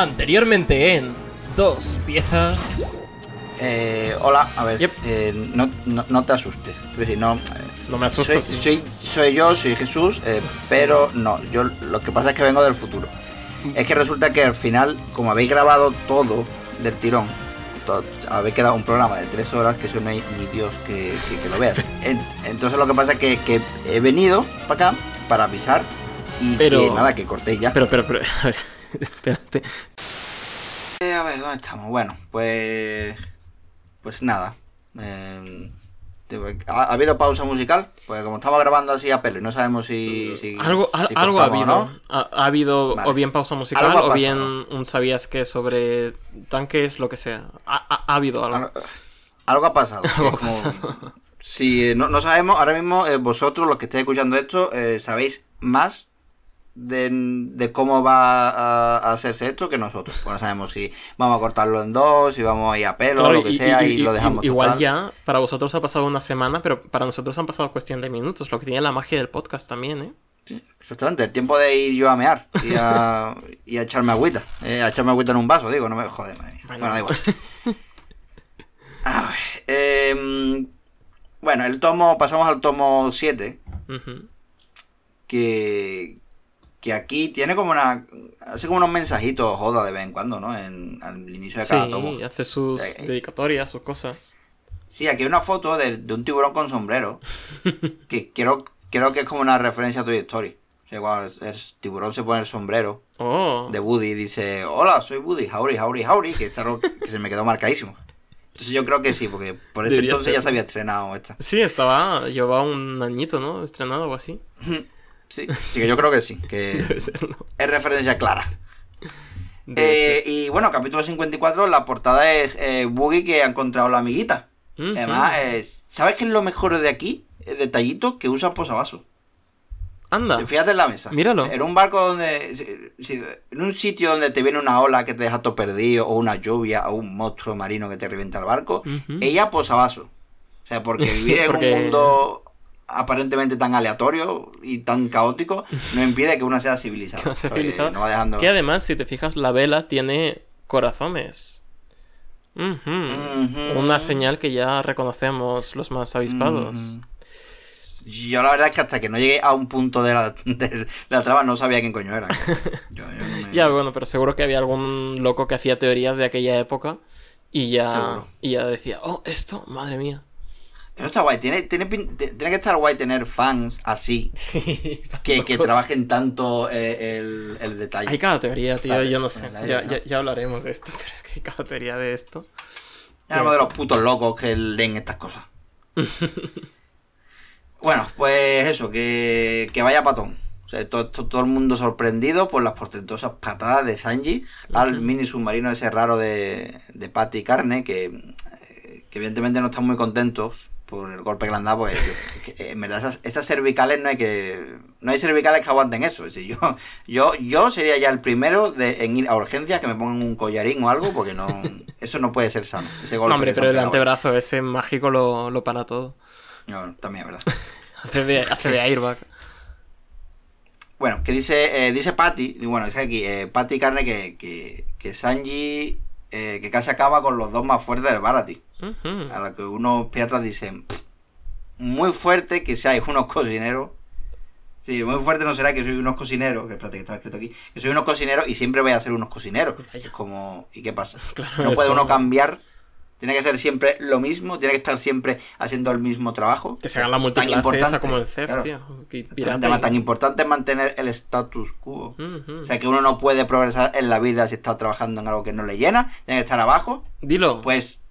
Anteriormente en dos piezas. Eh, hola, a ver, Yep. eh, no, no, no te asustes. Es decir, no, No me asustes. soy, soy, soy yo, soy Jesús, eh, pero no, yo lo que pasa es que vengo del futuro. Es que resulta que al final, como habéis grabado todo del tirón, to- habéis quedado un programa de tres horas que eso no hay ni Dios que, que- que lo vea. En- entonces lo que pasa es que, que he venido para acá para avisar y Pero- que nada, que cortéis ya. Pero, pero, pero, a ver, espérate. Eh, a ver, ¿dónde estamos? Bueno, pues. Pues nada. eh, ¿ha, ha habido pausa musical? Pues como estamos grabando así a pelo y no sabemos si. si- Algo, al- si algo ha habido. no. Ha, ha habido Vale. o bien pausa musical o bien un sabías que sobre tanques, lo que sea. Ha, ha- ha habido algo. Algo, algo ha pasado. Algo ha Es como- pasado. Si eh, no, no sabemos, ahora mismo eh, vosotros, los que estáis escuchando esto, eh, sabéis más de, de cómo va a, a hacerse esto que nosotros. Pues no sabemos si vamos a cortarlo en dos, si vamos a ir a pelo, Claro, lo que sea, y, lo dejamos Igual total. ya, para vosotros ha pasado una semana, pero para nosotros han pasado cuestión de minutos, lo que tiene la magia del podcast también, ¿eh? Sí, exactamente, el tiempo de ir yo a mear y a, y a echarme agüita. eh, a echarme agüita en un vaso, digo, no me madre mía. Bueno. Bueno, da igual. A ver, em, bueno, el tomo, pasamos al tomo 7, Ujú. que, que aquí tiene como una. Hace como unos mensajitos joda de vez en cuando, ¿no? En, al inicio de cada tomo. Sí, hace sus dedicatorias, sus cosas. Sí, aquí hay una foto de, de un tiburón con sombrero. Que creo, creo que es como una referencia a Toy Story. O sea, cuando el, el tiburón se pone el sombrero. Oh, de Woody dice, hola, soy Woody, howdy, howdy, howdy, que es algo que se me quedó marcadísimo. Entonces yo creo que sí, porque por ese Debería entonces ser. ya se había estrenado esta. sí, estaba, llevaba un añito, ¿no? Estrenado o así. Sí, sí que yo creo que sí, que Debe serlo. es referencia clara. Eh, y bueno, capítulo 54, la portada es eh, Boogie que ha encontrado la amiguita. ser. Además, eh, ¿sabes qué es lo mejor de aquí? El detallito que usa posavasos. Anda. Fíjate en la mesa. Míralo. En un barco donde. si- si- en un sitio donde te viene una ola que te deja todo perdido, o una lluvia, o un monstruo marino que te revienta el barco, Ujú. ella posavasos. O sea, porque vivir en Porque- un mundo aparentemente tan aleatorio y tan caótico no impide que una sea civilizada. Que no sea ¿sabes? civilizada. No va dejando. Que además, si te fijas, la vela tiene corazones. Una señal que ya reconocemos los más avispados. Yo la verdad es que hasta que no llegué a un punto de la, de la trama no sabía quién coño era. Yo- yo no me- Ya, bueno, pero seguro que había algún loco que hacía teorías de aquella época y ya, Seguro. y ya decía, oh, esto, madre mía. Eso está guay. Tiene, tiene, tiene que estar guay tener fans así. Sí. Que, que trabajen tanto eh, el, el detalle. Hay cada teoría, tío, yo no sé. Ya, ya, ya hablaremos de esto, pero es que hay cada teoría de esto. Hablamos de los putos locos que leen estas cosas. bueno, pues eso, que, que vaya patón. O sea, to- to- todo el mundo sorprendido por las portentosas patadas de Sanji al mini submarino ese raro de, de Patty y Carne, que, que evidentemente no están muy contentos por el golpe que le han dado, que, en verdad esas, esas cervicales no hay que. No hay cervicales que aguanten eso. Es decir, yo, yo, yo sería ya el primero de, en ir a urgencias que me pongan un collarín o algo, porque no. Eso no puede ser sano. Ese golpe No, hombre, pero el antebrazo ese mágico lo, lo para todo. No, también es verdad. Hace de, hace de airbag. Bueno, que dice, eh, dice Patty, bueno, es aquí, eh, Patty Carne que, que, que Sanji, eh, que casi acaba con los dos más fuertes del Barati. A lo que unos piratas dicen, "Pff, muy fuerte que seáis unos cocineros. Sí, muy fuerte no será que soy unos cocineros, que espérate que estaba escrito aquí, que soy unos cocineros y siempre voy a ser unos cocineros. Vaya. Es como, ¿y qué pasa? Claro, No puede uno cambiar, tiene que ser siempre lo mismo, tiene que estar siempre haciendo el mismo trabajo. Que se haga la Tan multiclase esa como el CEF, claro. tío. Pirata más y- tan importante es mantener el status quo. O sea, que uno no puede progresar en la vida si está trabajando en algo que no le llena, tiene que estar abajo. Dilo. Pues,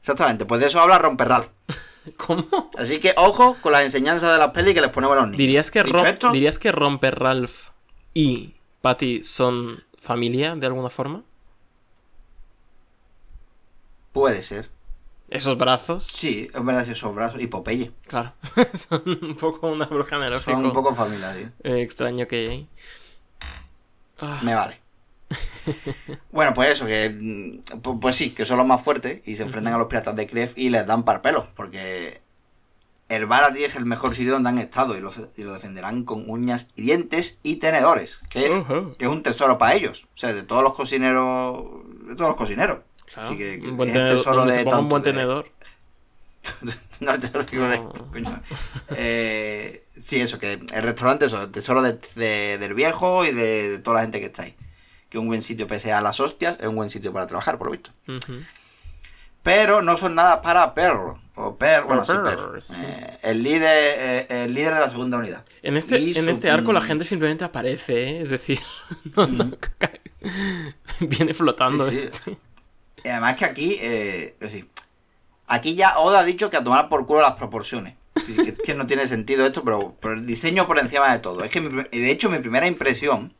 exactamente, pues de eso habla Romper Ralph. ¿Cómo? Así que ojo con las enseñanzas de las pelis que les ponemos a los niños. ¿Dirías que, Rom- esto, ¿Dirías que Romper Ralph y Patty son familia de alguna forma? Puede ser. Esos brazos, Sí, es verdad, esos brazos y Popeye. claro. son un poco una bruja analógico Son un poco familia, tío. eh, extraño que hay. Ah, Me vale. Bueno, pues eso, que mm, pu- pues sí, que son los más fuertes y se enfrentan a los piratas de Kref y les dan par pelos, porque el bar a ti es el mejor sitio donde han estado y lo, y lo defenderán con uñas y dientes y tenedores, que es, que es un tesoro para ellos. O sea, de todos los cocineros, de todos los cosineros. Claro, Así que un buen es el tenedor, de un de- no, te lo digo, No. coño. Eh, sí, eso, que el restaurante eso, el tesoro de- de- del viejo y de, de toda la gente que está ahí. Que un buen sitio, pese a las hostias, es un buen sitio para trabajar, por lo visto. Pero no son nada para perro. O perro, bueno, sí, perro, sí. Eh, el, líder, eh, el líder de la segunda unidad. En este, Y en su- este arco la gente simplemente aparece, ¿eh? es decir, no, no, cae. viene flotando. Sí, sí. este. Y además que aquí, eh, es decir, aquí ya Oda ha dicho que a tomar por culo las proporciones. Que, que- no tiene sentido esto, pero, pero el diseño por encima de todo. Es que, mi de hecho, mi primera impresión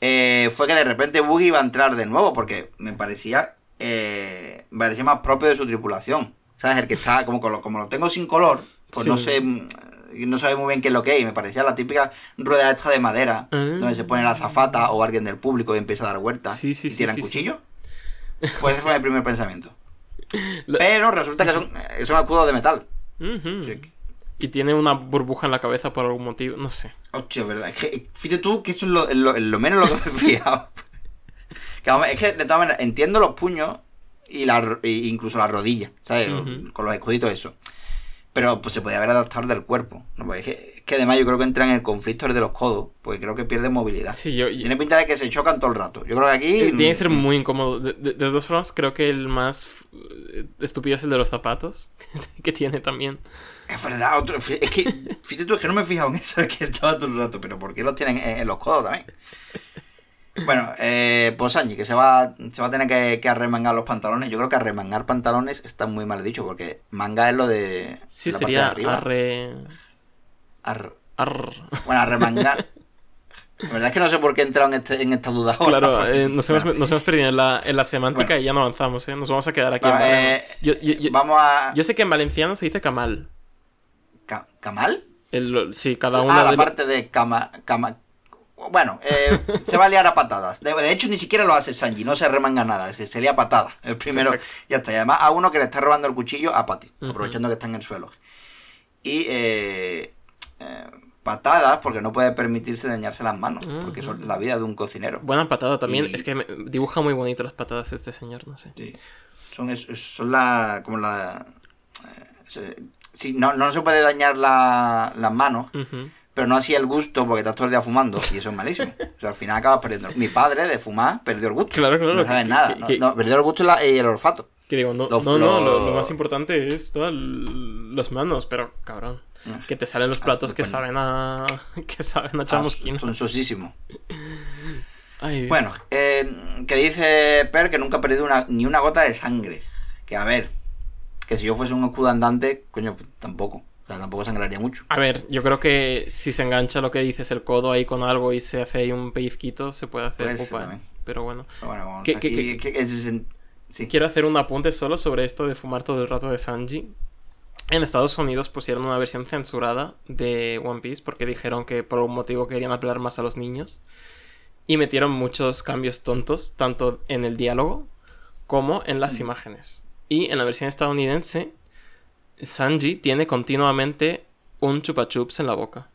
eh, fue que de repente Boogie iba a entrar de nuevo, porque me parecía, eh, me parecía más propio de su tripulación. ¿Sabes? El que está, como, como lo tengo sin color, pues Sí. no sé, no sabe muy bien qué es lo que es. Y me parecía la típica rueda esta de madera, Ah. donde se pone la azafata o alguien del público y empieza a dar vueltas. Sí, sí, y tiran sí. cuchillo. Pues ese fue mi primer pensamiento. La- Pero resulta que son, son escudos de metal. Sí. Y tiene una burbuja en la cabeza por algún motivo, no sé. Hostia, verdad. Que, fíjate tú que eso es lo, menos lo que me he fijado. Es que de todas maneras entiendo los puños y la, e incluso las rodillas, ¿sabes? Con los escuditos eso. Pero pues se podía haber adaptado del cuerpo. ¿no? Pues es, que, es que además yo creo que entra en el conflicto el de los codos, porque creo que pierden movilidad. Sí, yo, yo- Tiene pinta de que se chocan todo el rato. Yo creo que aquí... Eh, Tiene que ser mm, muy incómodo. De, de, de dos formas, creo que el más eh, estúpido es el de los zapatos. que tiene también. Es verdad, otro- es que, fíjate tú, es que no me he fijado en eso, es que estaba todo el rato, pero ¿por qué los tienen en, en los codos también? Bueno, eh, pues Sanji, que se va, se va a tener que, que arremangar los pantalones. Yo creo que arremangar pantalones está muy mal dicho, porque manga es lo de Sí, la parte de sería arriba. arre... Ar- ar- bueno, arremangar. La verdad es que no sé por qué he entrado en, este, en esta duda ahora. Claro, eh, nos, hemos, Bueno, nos hemos perdido en la, en la semántica Bueno. y ya no avanzamos, ¿eh? Nos vamos a quedar aquí. bueno, en eh, yo, yo- yo- vamos a... yo sé que en valenciano se dice camal. Ca- ¿Camal? El- sí, cada uno Ah, la de parte de cama... cama... Bueno, eh, se va a liar a patadas. De, de hecho, ni siquiera lo hace Sanji, no se remanga nada, se, se lía a patadas. El primero, Perfecto. ya está. Y además a uno que le está robando el cuchillo a Patty, aprovechando que está en el suelo. Y eh, eh, patadas porque no puede permitirse dañarse las manos, porque eso es la vida de un cocinero. Buena patada también. Y- Es que me- dibuja muy bonito las patadas este señor, no sé. Sí. Son, son la. como la. eh, se- sí, no, no se puede dañar la- las manos. Pero no así el gusto porque estás todo el día fumando y eso es malísimo. O sea, al final acabas perdiendo. Mi padre de fumar perdió el gusto. Claro, claro, No sabes que- nada. que- no, que- no, perdió el gusto y, y el olfato. Que digo, no, Lo- no, no, lo, lo- lo más importante es todas las manos, pero cabrón. Que te salen los platos que bueno. saben a. que saben a Ah, chamusquina. son sosísimos. Ay. Bueno, eh, que dice Per que nunca ha perdido una, ni una gota de sangre. Que a ver, que si yo fuese un escudo andante, coño, pues, tampoco. O sea, tampoco sangraría mucho. A ver, yo creo que si se engancha lo que dices, el codo ahí con algo y se hace ahí un pellizquito, se puede hacer pupa, también. Pero bueno. Pero bueno, vamos, ¿Qué- aquí, qué- que- ese sen- sí. Quiero hacer un apunte solo sobre esto de fumar todo el rato de Sanji. En Estados Unidos pusieron una versión censurada de One Piece porque dijeron que por un motivo querían apelar más a los niños. Y metieron muchos cambios tontos, tanto en el diálogo como en las imágenes. Y en la versión estadounidense, Sanji tiene continuamente un chupa chups en la boca.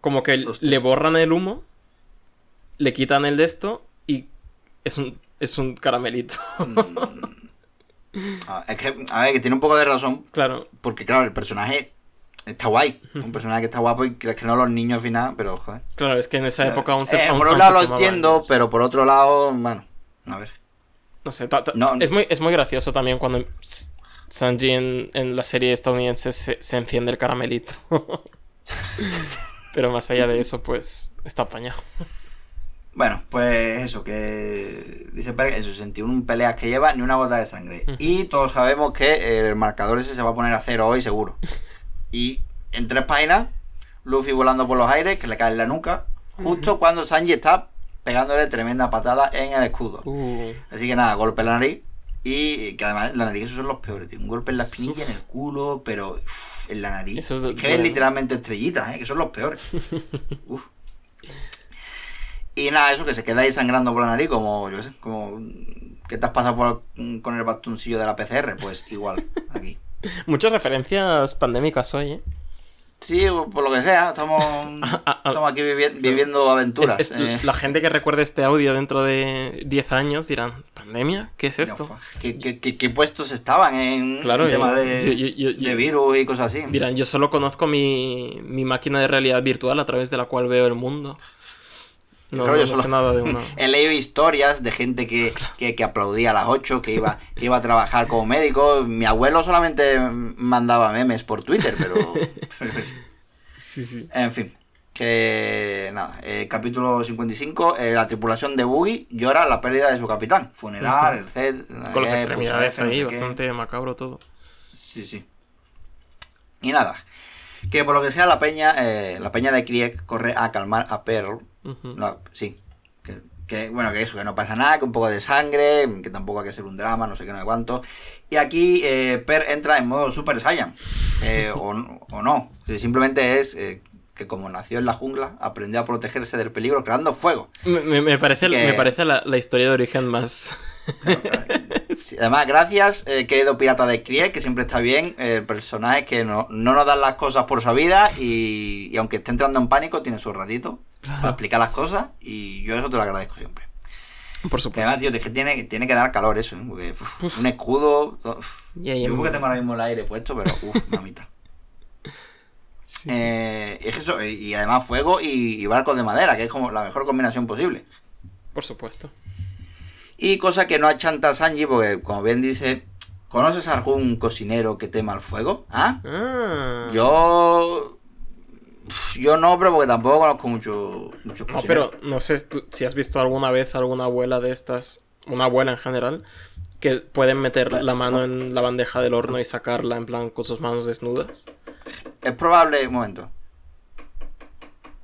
Como que Hostia. le borran el humo, le quitan el de esto y es un, es un caramelito. Ah, es que, a ver, que tiene un poco de razón, claro, porque claro, el personaje está guay. Un personaje que está guapo y que que no los niños al final, pero joder. claro, es que en esa época aún se Eh, aún- por un lado lo entiendo, pero por otro lado, bueno, a ver. No sé, No. es, muy, es muy gracioso también cuando Sanji en, en la serie estadounidense se, se enciende el caramelito. pero más allá de eso, pues está apañado. Bueno, pues eso, que dice que en sus 61 peleas que lleva, ni una gota de sangre. Y todos sabemos que el marcador ese se va a poner a cero hoy, seguro. Y en tres páginas, Luffy volando por los aires, que le cae en la nuca, justo cuando Sanji está pegándole tremenda patada en el escudo. Uh, Así que nada, golpe en la nariz. Y que además la nariz, esos son los peores, tío. Un golpe en la espinilla, en el culo, pero en la nariz. Eso es que ves literalmente estrellitas, ¿eh? que son los peores. Uf. Y nada, eso que se queda ahí sangrando por la nariz, como, yo qué sé, como que te has pasado por- con el bastoncillo de la PCR, pues igual, aquí. Muchas referencias pandémicas hoy, ¿eh? Sí, por lo que sea, estamos, estamos aquí vivi- viviendo aventuras. Es- es- eh. La gente que recuerde este audio dentro de 10 años dirán, ¿pandemia? ¿Qué es esto? No, ¿Qué, qué, qué- qué puestos estaban en Claro, el tema de, yo- yo- yo- de virus y cosas así? Dirán, yo solo conozco mi, mi máquina de realidad virtual a través de la cual veo el mundo. No, Claro, yo no solo- sé nada de uno. He leído historias de gente que, que, que aplaudía a las 8, que iba, que iba a trabajar como médico. Mi abuelo solamente mandaba memes por Twitter, pero... Sí, sí. en fin, que nada, eh, capítulo 55, eh, la tripulación de Boogie llora la pérdida de su capitán. Funeral, el set... Con las eh, extremidades no ahí, qué. bastante macabro todo. Sí, sí. Y nada, que por lo que sea la peña, eh, la peña de Krieg corre a calmar a Pearl. No, sí. Que, que, bueno, que eso, que no pasa nada, que un poco de sangre, que tampoco hay que ser un drama, no sé qué, no sé cuánto. Y aquí eh, Per entra en modo Super Saiyan. eh, o, o no. Simplemente es eh, que como nació en la jungla, aprendió a protegerse del peligro creando fuego. Me, parece, Que- me parece la, la historia de origen más... Sí, además, gracias, eh, querido pirata de Krieg, que siempre está bien. El personaje que no, no nos dan las cosas por su vida y, y aunque esté entrando en pánico, tiene su ratito para explicar las cosas y yo eso te lo agradezco siempre. Por supuesto. además, tío, es que tiene, tiene que dar calor eso, ¿eh? Porque uf, un escudo... uf. Y ahí Yo porque tengo ahora mismo el aire puesto, pero uff, mamita. Sí. Eh, es eso, y, además fuego y, y barcos de madera, que es como la mejor combinación posible. Por supuesto. Y cosa que no achanta Sanji, porque como bien dice, ¿conoces a algún cocinero que tema el fuego? ¿Ah? Ah. Yo... Yo no, pero porque tampoco conozco mucho, muchos No, pero no sé tú- si has visto alguna vez alguna abuela de estas, una abuela en general, que pueden meter la mano en la bandeja del horno y sacarla en plan con sus manos desnudas. Es probable... Un momento.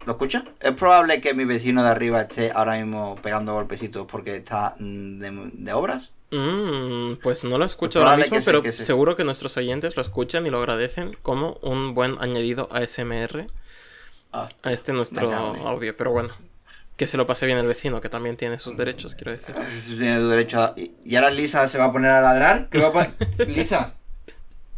¿Lo escucha? Es probable que mi vecino de arriba esté ahora mismo pegando golpecitos porque está mm, de, de obras. Mm, pues no lo escucho Es ahora mismo, que sí, pero que sí. seguro que nuestros oyentes lo escuchan y lo agradecen como un buen añadido ASMR Ah, a este nuestro audio. Pero bueno, que se lo pase bien el vecino, que también tiene sus derechos, quiero decir. Tiene derecho a... ¿Y ahora Lisa se va a poner a ladrar? ¿Qué va a? Lisa.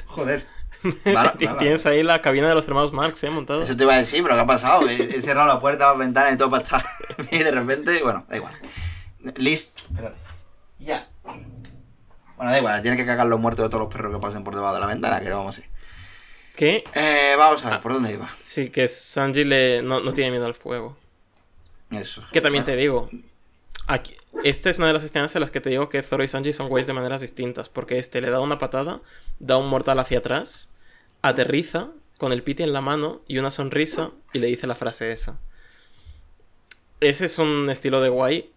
Joder. Tienes ahí la cabina de los hermanos Marx, ¿eh? Montado. Eso te iba a decir, pero ¿qué ha pasado? He, he cerrado la puerta, las ventanas y todo para estar... y de repente, bueno, da igual. Liz... Espérate. Ya. Bueno, da igual, tiene que cagar los muertos de todos los perros que pasen por debajo de la ventana, que no vamos a hacer. Que Eh, vamos a ver, ¿por dónde iba? sí, que Sanji le, no, no tiene miedo al fuego. Eso. Que también te digo, aquí, esta es una de las escenas en las que te digo que Zoro y Sanji son güeyes de maneras distintas, porque este le da una patada, da un mortal hacia atrás, aterriza con el piti en la mano y una sonrisa y le dice la frase esa. Ese es un estilo de guay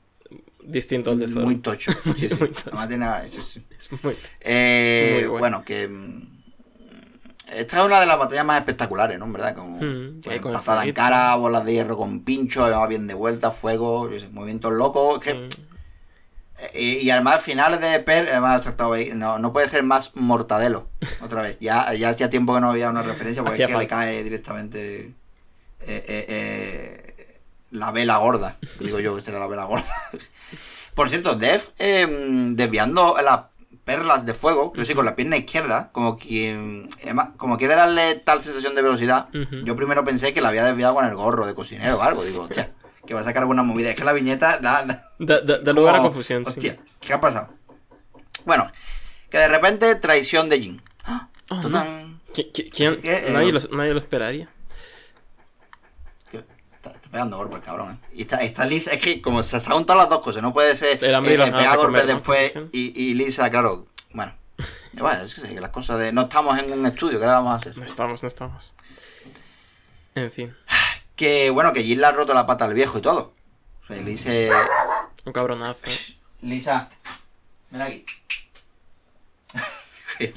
distinto al de Zoro. Muy tocho. Sí, sí. Muy tocho. Además tiene... eso sí. Es muy... Eh, Muy bueno. que... mm, Esta es una de las batallas más espectaculares, ¿no? En verdad, como Mm, pues, patada en cara, bolas de hierro con pincho, además bien de vuelta, fuego, movimientos locos. que- sí. eh, y, y además, final de Per, además, no, no puede ser más mortadelo. Otra vez, ya, ya hacía tiempo que no había una referencia porque es que le cae directamente eh, eh, eh, la vela gorda. Digo yo que será la vela gorda. Por cierto, Dev eh, desviando las perlas de fuego, que sí, con la pierna izquierda, como además, como quiere darle tal sensación de velocidad, yo primero pensé que la había desviado con el gorro de cocinero o algo. Digo, hostia, que va a sacar alguna movida. Es que la viñeta da- da Da, lugar a confusión, sí. Hostia, ¿qué ha pasado? Bueno, que de repente traición de Jin. ¡Ah! Oh, Tután. ¿Qui- qui- quién? Eh, nadie, lo, nadie lo esperaría. Está, está pegando golpes, cabrón. ¿eh? Y está, está Lisa, es que como se han juntado las dos cosas, no puede ser El eh, golpes después y, y Lisa, claro, bueno. Bueno, es que las cosas de. No estamos en un estudio, ¿qué le vamos a hacer? No estamos, no estamos. En fin, Que bueno, que Jin le ha roto la pata al viejo y todo. O sea, le dice. un cabronazo. Lisa, ven aquí.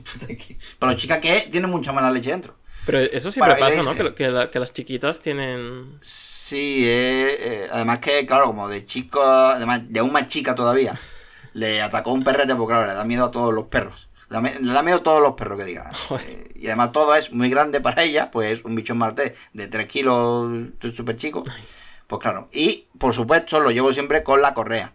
Pero chica que tiene mucha mala leche dentro. Pero eso siempre Bueno, pasa, ¿no? Que, que la- que las chiquitas tienen... Sí, eh, eh, además que, claro, como de chico, además de aún más chica todavía, le atacó un perrete porque, claro, le da miedo a todos los perros. Le da, me- miedo a todos los perros que diga. Eh, y además todo es muy grande para ella, pues un bichón maltés de 3 kilos, súper chico. Pues claro, y por supuesto lo llevo siempre con la correa.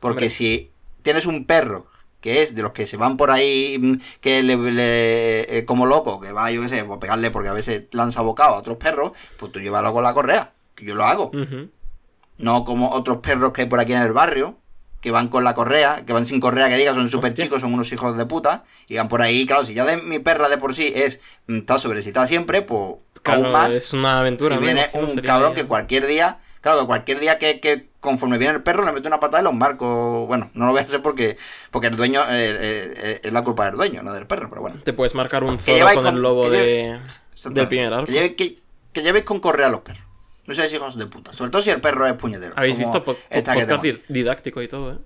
Porque Hombre. si tienes un perro que es de los que se van por ahí, mm, que le, le- eh, como loco, que va, yo qué sé, pues pegarle porque a veces lanza bocado a otros perros, pues tú llévalo con la correa, que yo lo hago. No como otros perros que hay por aquí en el barrio, que van con la correa, que van sin correa, que diga, son súper chicos, son unos hijos de puta, y van por ahí, claro, si ya de mi perra de por sí es, mm, está sobrecita siempre, pues Claro, aún más, es una aventura. si viene un cabrón que cualquier día, claro, cualquier día que, que conforme viene el perro le mete una patada y los marco, bueno, no lo voy a hacer porque, porque el dueño, eh, eh, eh, es la culpa del dueño, no del perro, pero bueno. Te puedes marcar un zorro con, con- el lobo de... Exacto. del primer. Que, lleve- que- que llevéis con correa a los perros. No seáis hijos de puta. Sobre todo si el perro es puñetero. Habéis visto po- que podcast didáctico y todo, ¿eh?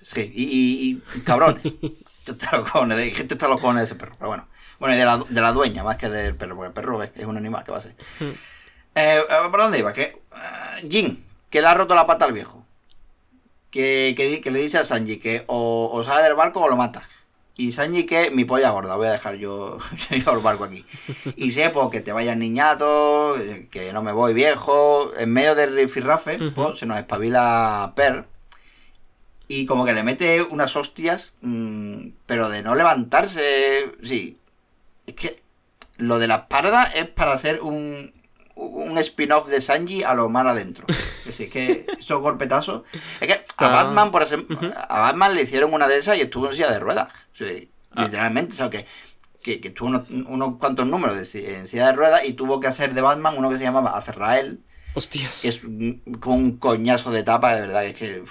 Sí, y, y, y cabrones. Gente está los cojones de, ese perro, pero bueno. Bueno, y de la, de la dueña más que del perro, porque el perro es, un animal, ¿qué va a ser? Hmm. Eh, eh, ¿Por dónde iba? Que eh, Jin, que le ha roto la pata al viejo. Que, que, que le dice a Sanji que o, o sale del barco o lo mata. Y Sanji que mi polla gorda, voy a dejar yo, yo el barco aquí. Y sé pues, que te vayas niñato, que no me voy viejo. En medio del rifirrafe, pues, se nos espabila Per. Y como que le mete unas hostias, mm, pero de no levantarse. Sí. Es que lo de las pardas es para hacer un, un spin-off de Sanji a lo mar adentro. Es decir, que esos golpetazos. Es que a Ah, Batman, por ejemplo, a Batman le hicieron una de esas y estuvo en silla de ruedas. Ah. Literalmente, o sea, que, que, que tuvo unos, unos cuantos números de, en silla de ruedas y tuvo que hacer de Batman uno que se llamaba Azrael, Hostias. que es como un coñazo de tapa, de verdad, es que.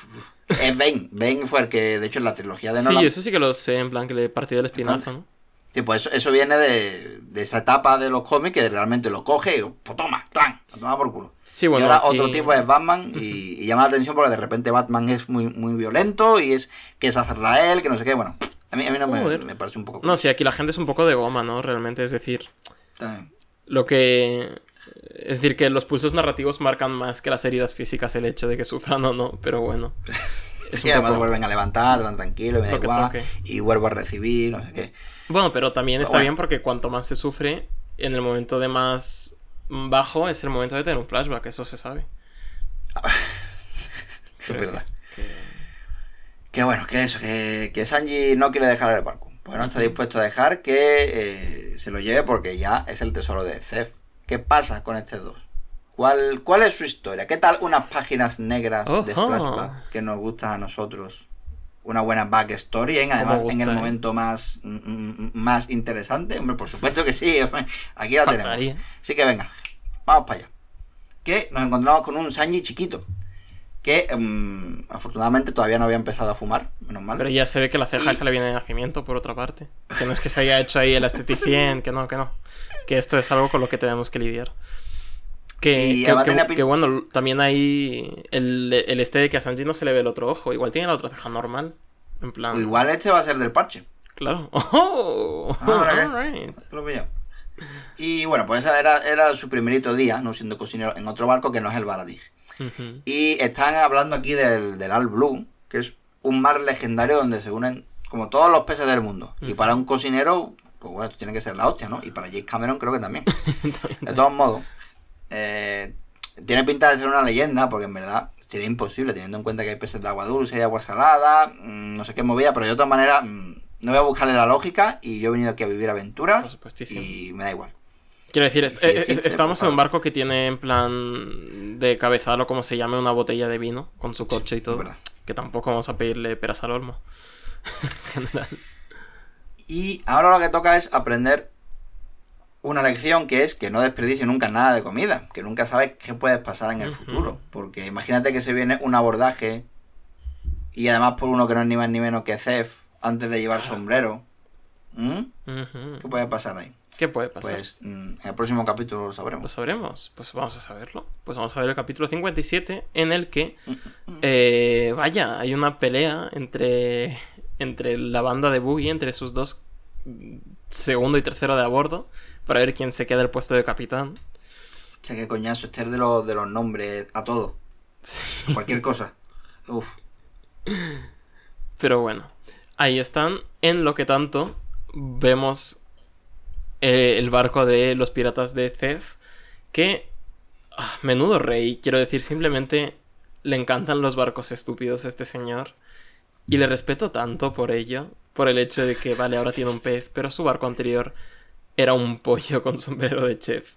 Es Bane. Bane fue el que, de hecho, en la trilogía de Nolan. Sí, eso sí que lo sé, en plan que le partió el espinazo, ¿no? Sí, pues eso, eso viene de, de esa etapa de los cómics que realmente lo coge y pues toma, ¡clan! Lo toma por culo. Sí, bueno, y ahora aquí- otro tipo es Batman y, y llama la atención porque de repente Batman es muy, muy violento y es que es Azrael, que no sé qué, bueno. A mí, a mí no me, me parece un poco... No, sí, aquí la gente es un poco de goma, ¿no? Realmente, es decir, También. lo que... Es decir, que los pulsos narrativos marcan más que las heridas físicas el hecho de que sufran o no, pero bueno. Es un además poco- vuelven a levantar, tan tranquilo, y me da Lo que igual, toque. y vuelvo a recibir, no sé qué. Bueno, pero también Pero está bueno. bien porque cuanto más se sufre, en el momento de más bajo es el momento de tener un flashback, eso se sabe. Es verdad. decir Que bueno, que eso, que, que Sanji no quiere dejar el barco. Pues no está dispuesto a dejar que eh, se lo lleve porque ya es el tesoro de Zef. ¿Qué pasa con este dos? ¿Cuál, ¿Cuál es su historia? ¿Qué tal unas páginas negras de flashback que nos gustan a nosotros? Una buena backstory, ¿eh? además en el ¿eh? momento más, mm, mm, más interesante. Hombre, por supuesto que sí, aquí la Faltaría. tenemos. Así que venga, vamos para allá. Que nos encontramos con un Sanji chiquito. Que mm, afortunadamente todavía no había empezado a fumar, menos mal. Pero ya se ve que la ceja Y- se le viene de nacimiento, por otra parte. Que no es que se haya hecho ahí el esteticien, que no, que no. Que esto es algo con lo que tenemos que lidiar. Que, Y bueno, también hay el, el este de que a Sanji no se le ve el otro ojo. Igual tiene la otra ceja normal. En plan. Igual este va a ser del parche. Claro. ¡Oh! Lo veo. Y bueno, pues ese era, era su primerito día, no siendo cocinero, en otro barco que no es el Baradig. Ujú. Y están hablando aquí del, del Al Blue, que es un mar legendario donde se unen como todos los peces del mundo. Y Ujú. para un cocinero, pues bueno, esto tiene que ser la hostia, ¿no? Y para James Cameron creo que también. De todos modos, eh, tiene pinta de ser una leyenda, porque en verdad sería imposible, teniendo en cuenta que hay peces de agua dulce y agua salada, mm, no sé qué movida, pero de otra manera, mm, no voy a buscarle la lógica y yo he venido aquí a vivir aventuras y me da igual. Quiero decir, es- Sí, sí, sí, estamos por en un barco que tiene en plan de cabezal o como se llame una botella de vino con su coche y todo. Que tampoco vamos a pedirle peras al olmo. En general. Y ahora lo que toca es aprender una lección que es que no desperdicie nunca nada de comida, que nunca sabes qué puede pasar en el futuro. Porque imagínate que se viene un abordaje y además por uno que no es ni más ni menos que Cef antes de llevar sombrero. ¿Mm? ¿Qué puede pasar ahí? ¿Qué puede pasar? Pues mm, en el próximo capítulo lo ¿Lo sabremos. sabremos? Pues vamos a saberlo. Pues vamos a ver el capítulo 57 en el que, eh, vaya, hay una pelea entre, entre la banda de Boogie, entre sus dos, mm, segundo y tercero de a bordo, para ver quién se queda el puesto de capitán. O sea, que coñazo, este es de los, de los nombres a todo. Sí. Cualquier cosa. Uf. Pero bueno, ahí están. En lo que tanto vemos eh, el barco de los piratas de Cef. Que. ah, menudo rey. Quiero decir, simplemente le encantan los barcos estúpidos a este señor. Y le respeto tanto por ello, por el hecho de que, vale, ahora tiene un pez, pero su barco anterior era un pollo con sombrero de chef.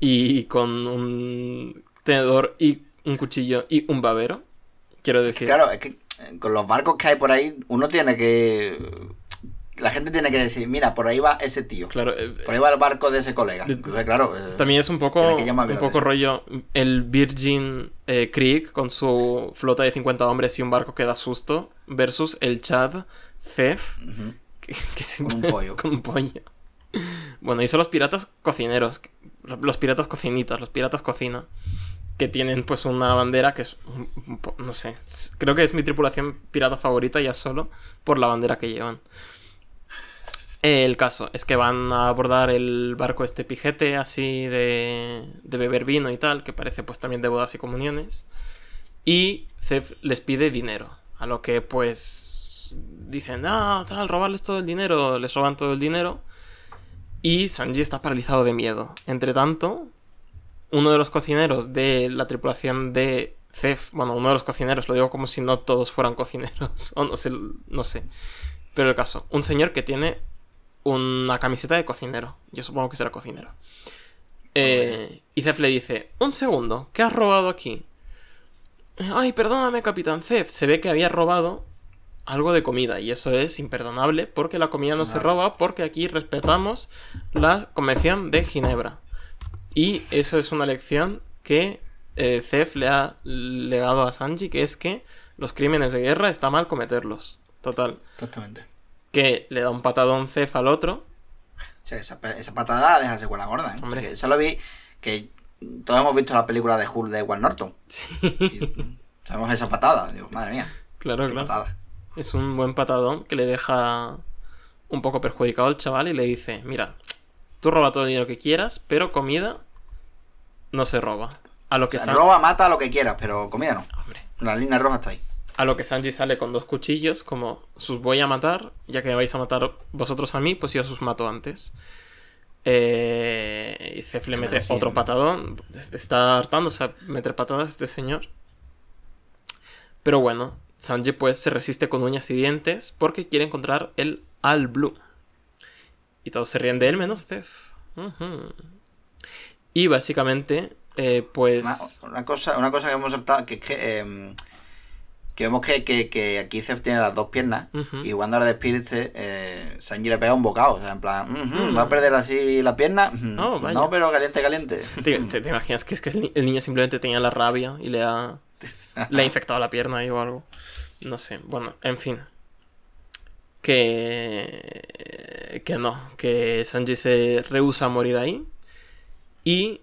Y con un tenedor y un cuchillo y un babero. Quiero decir, Claro, es que eh, con los barcos que hay por ahí, uno tiene que. La gente tiene que decir, mira, por ahí va ese tío. claro, eh, Por ahí va el barco de ese colega. De- Entonces, claro. eh, También es un poco, un poco rollo el Virgin eh, Creek con su flota de 50 hombres y un barco que da susto versus el Chad Cef. Que, que Con un pollo. con un pollo. Bueno, y son los piratas cocineros, los piratas cocinitas, los piratas cocina, que tienen pues una bandera que es, no sé, creo que es mi tripulación pirata favorita ya solo por la bandera que llevan. El caso es que van a abordar el barco este pijete así de, de beber vino y tal, que parece pues también de bodas y comuniones. Y Zef les pide dinero, a lo que pues dicen, ah, tal, robarles todo el dinero, les roban todo el dinero. Y Sanji está paralizado de miedo. Entre tanto, uno de los cocineros de la tripulación de Zef, bueno, uno de los cocineros, lo digo como si no todos fueran cocineros, o no sé, no sé. Pero el caso, un señor que tiene una camiseta de cocinero. Yo supongo que será cocinero. Eh, y Zef le dice, un segundo, ¿qué has robado aquí? Ay, perdóname, capitán Zef. Se ve que había robado algo de comida y eso es imperdonable porque la comida no se roba porque aquí respetamos la Convención de Ginebra. Y eso es una lección que eh, Zef le ha legado a Sanji, que es que los crímenes de guerra está mal cometerlos. Total. Exactamente. Que le da un patadón Zef al otro. Sea, esa, esa patada deja secuela gorda, ¿eh? Hombre. O sea, eso lo vi que todos hemos visto la película de Hulk de Edward Norton. Y, sabemos esa patada. Digo, madre mía, Claro, claro. patada. Es un buen patadón que le deja un poco perjudicado al chaval y le dice, mira, tú roba todo el dinero que quieras, pero comida no se roba. A lo que, O sea, San- roba, mata lo que quieras, pero comida no. Hombre. La línea roja está ahí. A lo que Sanji sale con dos cuchillos, como sus voy a matar, ya que me vais a matar vosotros a mí, pues yo os mato antes. Eh, y Zef le mete otro patadón. Está hartándose a meter patadas este señor. Pero bueno, Sanji pues se resiste con uñas y dientes porque quiere encontrar el Al Blue. Y todos se ríen de él menos Zef. Ujú. Y básicamente, eh, pues... Una, una cosa, una cosa que hemos saltado, que es que, em, que vemos que, que, que aquí Zef tiene las dos piernas Ujú. y cuando ahora de Spirit eh, Sanji le pega un bocado. O sea, en plan, "Ujú, Mm. ¿va a perder así la pierna? Oh, no, pero caliente, caliente. ¿Te, te- te imaginas que es que el niño simplemente tenía la rabia y le ha, le ha infectado la pierna ahí o algo? No sé. Bueno, en fin. Que. Que no. Que Sanji se rehúsa a morir ahí. Y.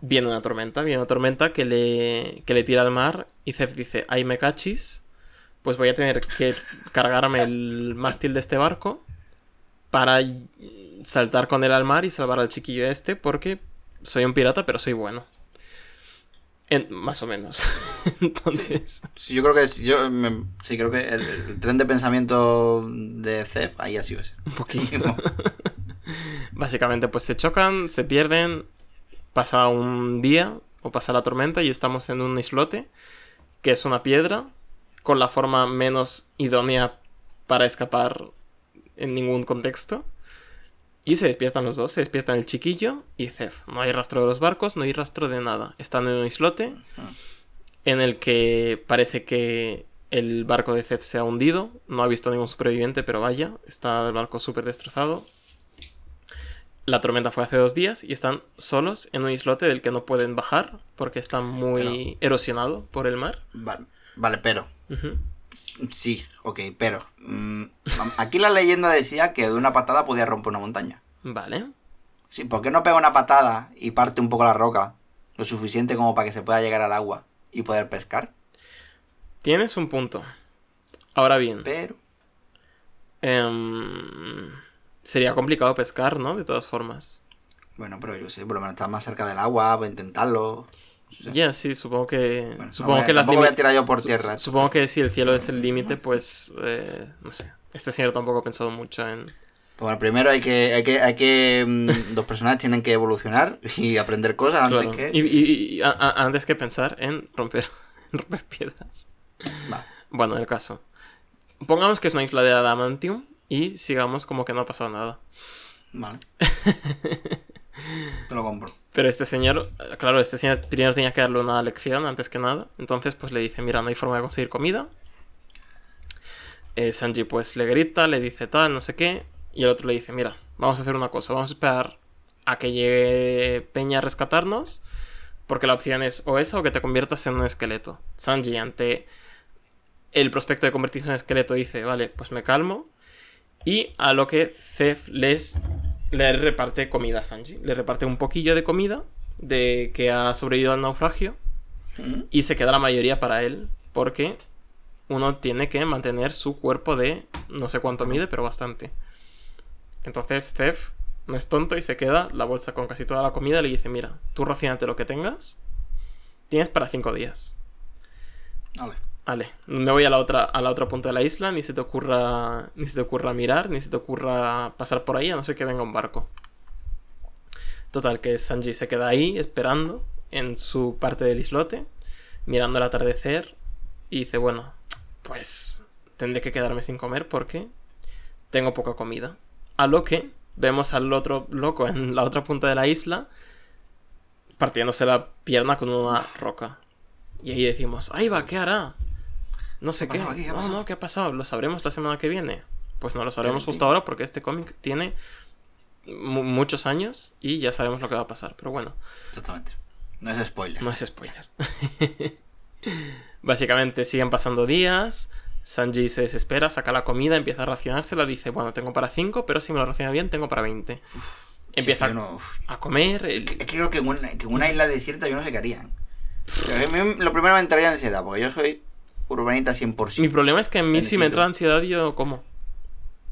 Viene una tormenta. Viene una tormenta que le, que le tira al mar. Y Zef dice: Ay, me cachis. Pues voy a tener que cargarme el mástil de este barco. Para saltar con él al mar y salvar al chiquillo este. Porque soy un pirata, pero soy bueno. En- más o menos. Entonces. Sí, yo creo que es- yo me- sí creo que el, el tren de pensamiento de Zef ahí ha sido ese. Un poquito. Básicamente, pues se chocan, se pierden. Pasa un día o pasa la tormenta y estamos en un islote que es una piedra con la forma menos idónea para escapar en ningún contexto. Y se despiertan los dos, se despiertan el chiquillo y Zef. No hay rastro de los barcos, no hay rastro de nada. Están en un islote en el que parece que el barco de Zef se ha hundido. No ha visto ningún superviviente, pero vaya, está el barco súper destrozado. La tormenta fue hace dos días y están solos en un islote del que no pueden bajar porque está muy erosionado por el mar. Vale, vale, pero. Sí, ok, pero. mm, aquí la leyenda decía que de una patada podía romper una montaña. Vale. Sí, ¿por qué no pega una patada y parte un poco la roca? Lo suficiente como para que se pueda llegar al agua y poder pescar. Tienes un punto. Ahora bien, Pero. em, sería complicado pescar, ¿no? De todas formas. Bueno, pero yo sé, por lo menos está más cerca del agua, voy a intentarlo. Ya, sé. sí, supongo que. Bueno, supongo no que las voy a limi- tirar yo por tierra. su- Supongo que si el cielo es el límite, pues. eh, no sé. Este señor tampoco ha pensado mucho en. Pues bueno, primero hay que, hay que, hay que, mm, los personajes tienen que evolucionar y aprender cosas antes que... Y, y- y a- a- antes que pensar en romper, en romper piedras. Vale. Bueno, el caso. Pongamos que es una isla de Adamantium y sigamos como que no ha pasado nada. Vale. Te lo compro. Pero este señor, claro, este señor primero tenía que darle una lección antes que nada. Entonces, pues le dice, mira, no hay forma de conseguir comida. Eh, Sanji pues le grita, le dice tal, no sé qué. Y el otro le dice, mira, vamos a hacer una cosa, vamos a esperar a que llegue Peña a rescatarnos. Porque la opción es o esa o que te conviertas en un esqueleto. Sanji ante el prospecto de convertirse en esqueleto dice, vale, pues me calmo. Y a lo que Zef les le reparte comida a Sanji. Le reparte un poquillo de comida de que ha sobrevivido al naufragio. ¿Mm? Y se queda la mayoría para él. Porque uno tiene que mantener su cuerpo de no sé cuánto mide, pero bastante. Entonces Zef no es tonto y se queda la bolsa con casi toda la comida. Y le dice: Mira, tú racionate lo que tengas. Tienes para cinco días. Vale. Vale, me voy a la otra, a la otra punta de la isla, ni se te ocurra. Ni se te ocurra mirar, ni se te ocurra pasar por ahí, a no ser que venga un barco. Total, que Sanji se queda ahí esperando en su parte del islote, mirando el atardecer, y dice, bueno, pues tendré que quedarme sin comer porque tengo poca comida. A lo que vemos al otro loco en la otra punta de la isla partiéndose la pierna con una roca. Y ahí decimos, ahí va, ¿qué hará? No sé ¿Qué qué. ha pasado aquí? ¿Qué ha no, ¿qué ha pasado? Lo sabremos la semana que viene. Pues no lo sabremos justo ahora porque este cómic tiene mu- muchos años y ya sabemos lo que va a pasar. Pero bueno, Exactamente. No es spoiler. no es spoiler. Básicamente siguen pasando días. Sanji se desespera, saca la comida, empieza a racionársela. Dice, bueno, tengo para 5, pero si me lo raciona bien, tengo para 20. Empieza Sí, no- a comer. el- Es que creo que en una, que en una isla desierta yo no sé qué harían. A mí lo primero me entraría ansiedad, porque yo soy urbanita 100%. Mi problema es que a mí si me entra ansiedad, yo como.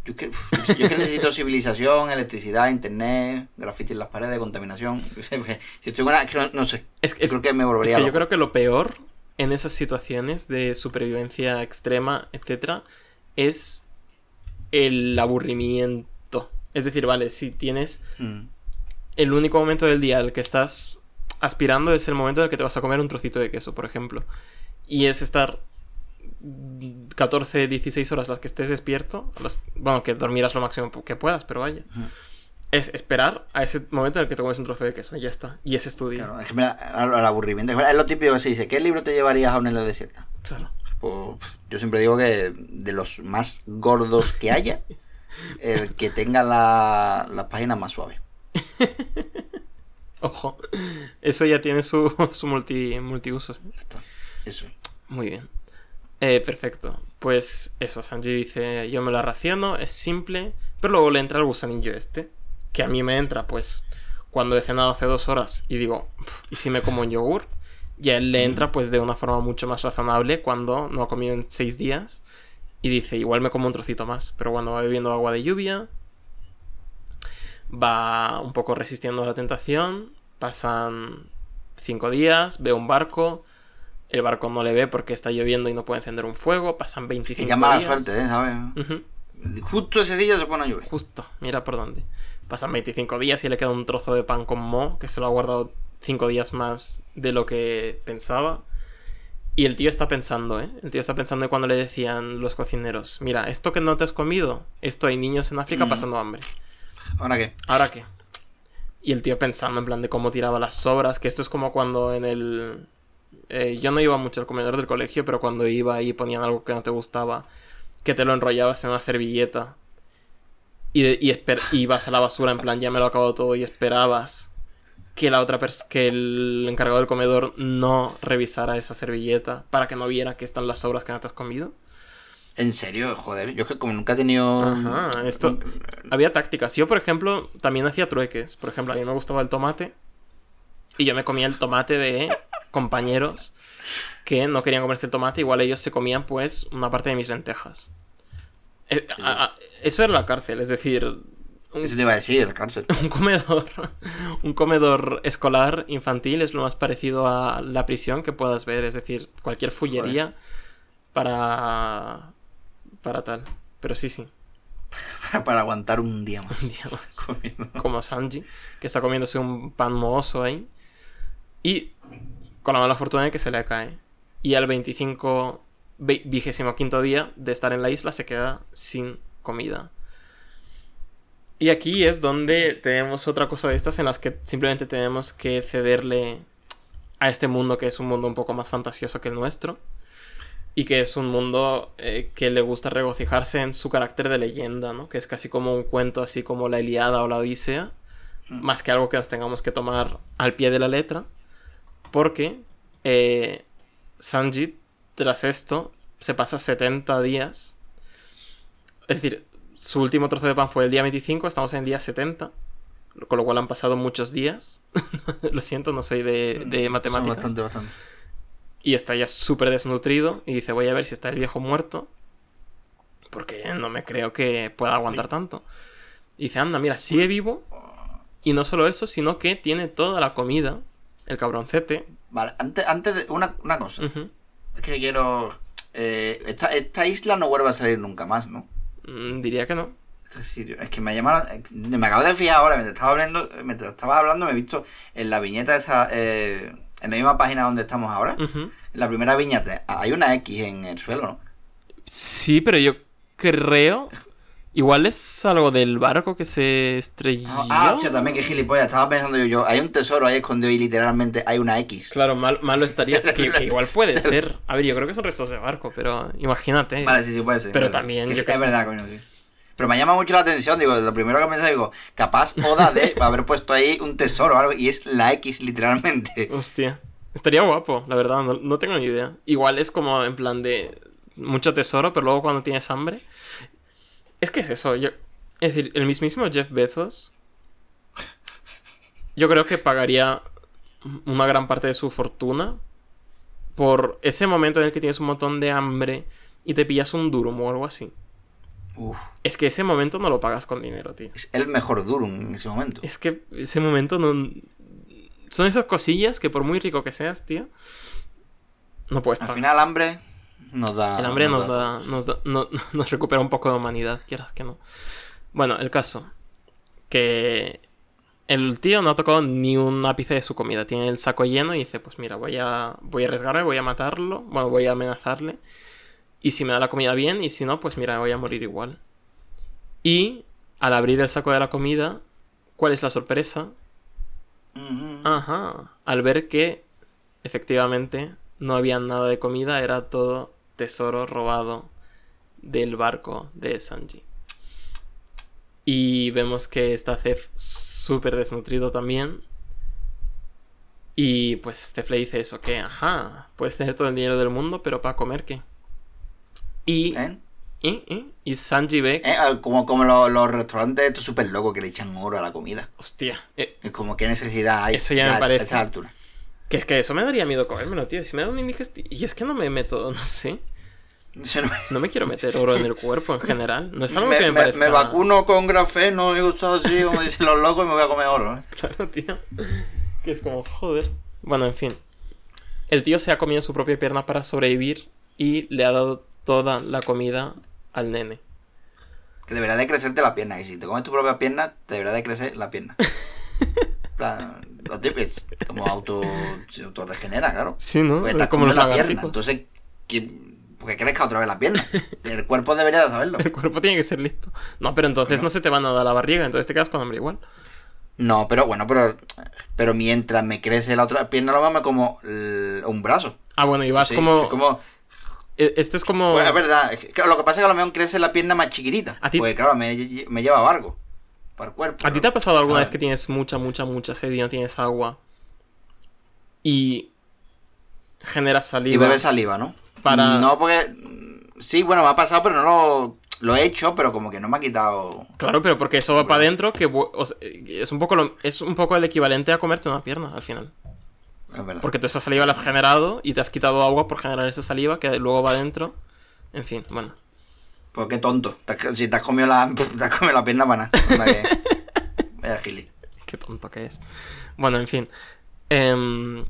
Yo es que, yo es que necesito civilización, electricidad, internet, graffiti en las paredes, contaminación. Yo sé, porque si estoy una... es no, sé. Es, es- creo que me es volvería que yo creo que lo peor en esas situaciones de supervivencia extrema, etcétera, es el aburrimiento. Es decir, vale, si tienes Mm. el único momento del día al que estás aspirando es el momento en el que te vas a comer un trocito de queso, por ejemplo. Y es estar 14, 16 horas las que estés despierto. las- bueno, que dormirás lo máximo que puedas, pero vaya. Ujú. Es esperar a ese momento en el que te comes un trozo de queso y ya está. Y ese es tu día. Claro, es que al, al aburrimiento. Es lo típico que se dice. ¿Qué libro te llevarías a una isla desierta? Claro. Pues, yo siempre digo que de los más gordos que haya, el que tenga la, las páginas más suaves. Ojo. Eso ya tiene su, su multi, multiusos. Está. Eso. Muy bien. Eh, perfecto. Pues eso, Sanji dice, yo me la raciono, es simple, pero luego le entra el gusanillo este, que a mí me entra pues cuando he cenado hace dos horas y digo, "Pf, ¿y si me como un yogur? Y a él le entra pues de una forma mucho más razonable cuando no ha comido en seis días y dice, igual me como un trocito más, pero cuando va bebiendo agua de lluvia, va un poco resistiendo a la tentación, pasan cinco días, ve un barco, el barco no le ve porque está lloviendo y no puede encender un fuego, pasan 25 Que llama la días. suerte, ¿eh? ¿sabes? Justo ese día se pone a llover. Justo, mira por dónde. Pasan 25 días y le queda un trozo de pan con mo, que se lo ha guardado 5 días más de lo que pensaba. Y el tío está pensando, ¿eh? El tío está pensando en cuando le decían los cocineros, mira, esto que no te has comido, esto hay niños en África Mm. pasando hambre. ¿Ahora qué? ¿Ahora qué? Y el tío pensando en plan de cómo tiraba las sobras, que esto es como cuando en el... eh, yo no iba mucho al comedor del colegio, pero cuando iba y ponían algo que no te gustaba, que te lo enrollabas en una servilleta y, de- y ibas a la basura en plan ya me lo acabo todo y esperabas que la otra que el encargado del comedor no revisara esa servilleta para que no viera que están las sobras que no te has comido. ¿En serio? Joder, yo es que como nunca he tenido... Ajá, esto... Había tácticas. Yo, por ejemplo, también hacía trueques. Por ejemplo, a mí me gustaba el tomate. Y yo me comía el tomate de compañeros que no querían comerse el tomate. Igual ellos se comían, pues, una parte de mis lentejas. Eh, a- a- eso era la cárcel. Es decir, un, Eso te iba a decir, cárcel. un comedor... Un comedor escolar infantil es lo más parecido a la prisión que puedas ver. Es decir, cualquier fullería para... Para tal. Pero sí, sí. Para aguantar un día más Un día más. como Sanji, que está comiéndose un pan mohoso ahí. Y con la mala fortuna de que se le cae. Y al 25 vigésimo quinto día de estar en la isla se queda sin comida. Y aquí es donde tenemos otra cosa de estas en las que simplemente tenemos que cederle a este mundo que es un mundo un poco más fantasioso que el nuestro. Y que es un mundo eh, que le gusta regocijarse en su carácter de leyenda, ¿no? Que es casi como un cuento así como la Iliada o la Odisea. Mm. Más que algo que nos tengamos que tomar al pie de la letra. Porque eh, Sanji, tras esto, se pasa 70 días. Es decir, su último trozo de pan fue el día 25, estamos en el día 70. Con lo cual han pasado muchos días. lo siento, no soy de, de matemáticas. bastante, bastante. Y está ya súper desnutrido. Y dice: Voy a ver si está el viejo muerto. Porque no me creo que pueda aguantar tanto. Y dice: Anda, mira, sigue vivo. Y no solo eso, sino que tiene toda la comida. El cabroncete. Vale, antes, antes de. Una, cosa. Es que quiero. Eh, esta, esta isla no vuelve a salir nunca más, ¿no? Mm, diría que no. Es que me llama Me acabo de fijar ahora, mientras estaba hablando, mientras estaba hablando, me he visto en la viñeta esa, eh, en la misma página donde estamos ahora. En la primera viñeta hay una X en el suelo, ¿no? Sí, pero yo creo. Igual es algo del barco que se estrelló. Ah, ah también que gilipollas. Estaba pensando yo, yo, hay un tesoro ahí escondido y literalmente hay una X. Claro, mal, malo estaría. que, igual puede ser. A ver, yo creo que son restos de barco, pero imagínate. Vale, sí, sí, puede ser. Pero también. es verdad, coño, sí. Pero me llama mucho la atención, digo, lo primero que me digo, capaz Oda de haber puesto ahí un tesoro o algo, y es la X literalmente. Hostia. Estaría guapo, la verdad, no, no tengo ni idea. Igual es como en plan de mucho tesoro, pero luego cuando tienes hambre. Es que es eso, yo. Es decir, el mismísimo Jeff Bezos. Yo creo que pagaría una gran parte de su fortuna por ese momento en el que tienes un montón de hambre y te pillas un Durum o algo así. Es que ese momento no lo pagas con dinero, tío. Es el mejor Durum en ese momento. Es que ese momento no. Son esas cosillas que por muy rico que seas, tío. No puedes pagar. Al final, hambre nos da. El hambre nos, da, nos, nos recupera un poco de humanidad, quieras que no. Bueno, el caso. Que el tío no ha tocado ni un ápice de su comida. Tiene el saco lleno y dice, pues mira, voy a, voy a arriesgarme, voy a matarlo. Bueno, voy a amenazarle. Y si me da la comida bien, y si no, pues mira, voy a morir igual. Y al abrir el saco de la comida, ¿cuál es la sorpresa? Ajá. Al ver que efectivamente no había nada de comida, era todo tesoro robado del barco de Sanji. Y vemos que está Zef súper desnutrido también. Y pues Steph le dice eso, que ajá, puedes tener todo el dinero del mundo, pero para comer qué. Y, ¿Eh? y, y, Sanji ve... ¿Eh? Ah, como, como los, restaurantes estos súper locos que le echan oro a la comida. Hostia. Eh, es como qué necesidad hay eso ya me parece. a esta altura. Que es que eso me daría miedo comérmelo, tío. Si me da un indigestivo... Y es que no me meto, no sé. No me quiero meter oro en el cuerpo en general. No es algo me, que me, me parezca... Me vacuno con grafeno y gustado así, como dicen los locos, y me voy a comer oro. ¿eh? Claro, tío. Que es como, joder. Bueno, en fin. El tío se ha comido su propia pierna para sobrevivir y le ha dado toda la comida al nene. Que deberá de crecerte la pierna. Y si te comes tu propia pierna, te deberá de crecer la pierna. plan, es como auto, se autorregenera, claro. Sí, ¿no? Porque estás como la pierna. Entonces, ¿qué, porque crezca otra vez la pierna. El cuerpo debería de saberlo. El cuerpo tiene que ser listo. No, pero entonces no se te va a dar la barriga, entonces te quedas con hambre igual. No, pero bueno, pero pero mientras me crece la otra pierna, lo me como un brazo. Ah, bueno, y vas como... como e, esto es como. Bueno, es verdad. lo que pasa es que a lo mejor crece la pierna más chiquitita. ¿A ti? Porque claro, me, lleva barco. Para el cuerpo. ¿A ti te ha pasado alguna vez que tienes mucha, mucha, mucha sed y no tienes agua? Y. generas saliva. Y bebes saliva, ¿no? Para. No, porque. Sí, bueno, me ha pasado, pero no lo. Lo he hecho, pero como que no me ha quitado. Claro, pero porque eso va para adentro, que es un poco lo... es un poco el equivalente a comerte una pierna al final. Porque tú esa saliva la has generado y te has quitado agua por generar esa saliva que luego va adentro. En fin, bueno. Pues qué tonto. Si te has comido la, te has comido la pierna, para Vaya gili. Qué tonto que es. Bueno, en fin. Eh,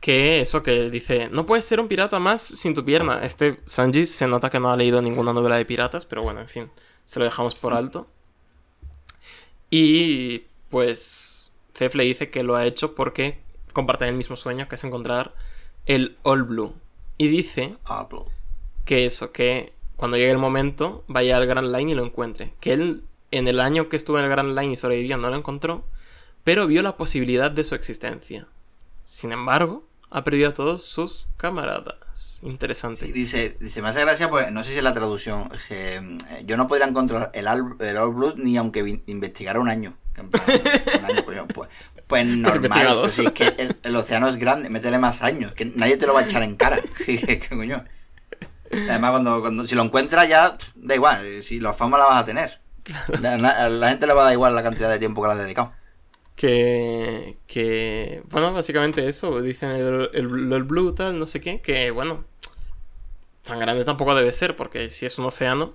que eso que dice, no puedes ser un pirata más sin tu pierna. Este Sanji se nota que no ha leído ninguna novela de piratas, pero bueno, en fin, se lo dejamos por alto. Y pues Zef le dice que lo ha hecho porque comparten el mismo sueño, que es encontrar el All Blue. Y dice que eso, que cuando llegue el momento vaya al Grand Line y lo encuentre. Que él en el año que estuvo en el Grand Line y sobrevivió no lo encontró, pero vio la posibilidad de su existencia. Sin embargo, ha perdido a todos sus camaradas. Interesante. dice, dice, me hace gracia, pues no sé si es la traducción. yo no podría encontrar el, el All Blood ni aunque investigara un año. un año pues, pues, pues, normal. Pues es que el, océano es grande, métele más años, que nadie te lo va a echar en cara. ¿Qué coño? Además, cuando, cuando si lo encuentras ya, da igual, si la fama la vas a tener. A la gente le va a dar igual la cantidad de tiempo que la has dedicado. Que, que, bueno, básicamente eso, dicen el, el, blue tal, no sé qué, que bueno, tan grande tampoco debe ser, porque si es un océano,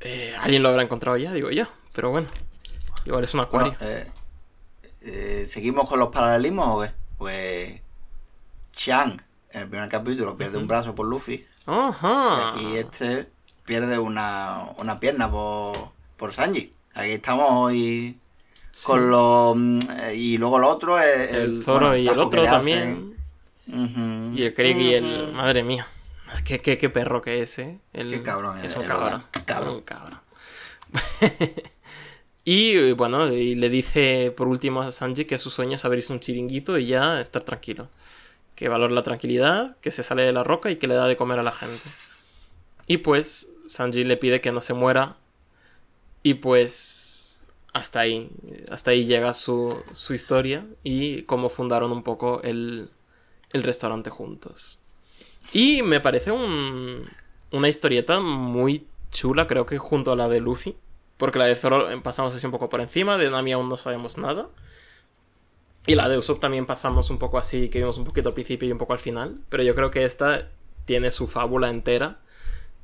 eh, alguien lo habrá encontrado ya, digo yo, pero bueno, igual es un acuario. Eh, eh, ¿Seguimos con los paralelismos o qué? Pues Chang, en el primer capítulo, pierde un brazo por Luffy, Ajá. y este pierde una, una pierna por, por Sanji. Aquí estamos hoy con lo mm, y luego lo otro es el, Zoro y el otro también. Y el Craig y el. Madre mía. Qué, qué, qué perro que es, ¿eh? El, qué cabrón, es un cabrón. cabrón. cabrón. y bueno, y le dice por último a Sanji que su sueño es abrirse un chiringuito y ya estar tranquilo. Que valora la tranquilidad, que se sale de la roca y que le da de comer a la gente. Y pues Sanji le pide que no se muera. Y pues hasta ahí, hasta ahí llega su, su historia y cómo fundaron un poco el, el restaurante juntos. Y me parece un, una historieta muy chula, creo que junto a la de Luffy. Porque la de Zoro pasamos así un poco por encima, de Nami aún no sabemos nada. Y la de Usopp también pasamos un poco así, que vimos un poquito al principio y un poco al final. Pero yo creo que esta tiene su fábula entera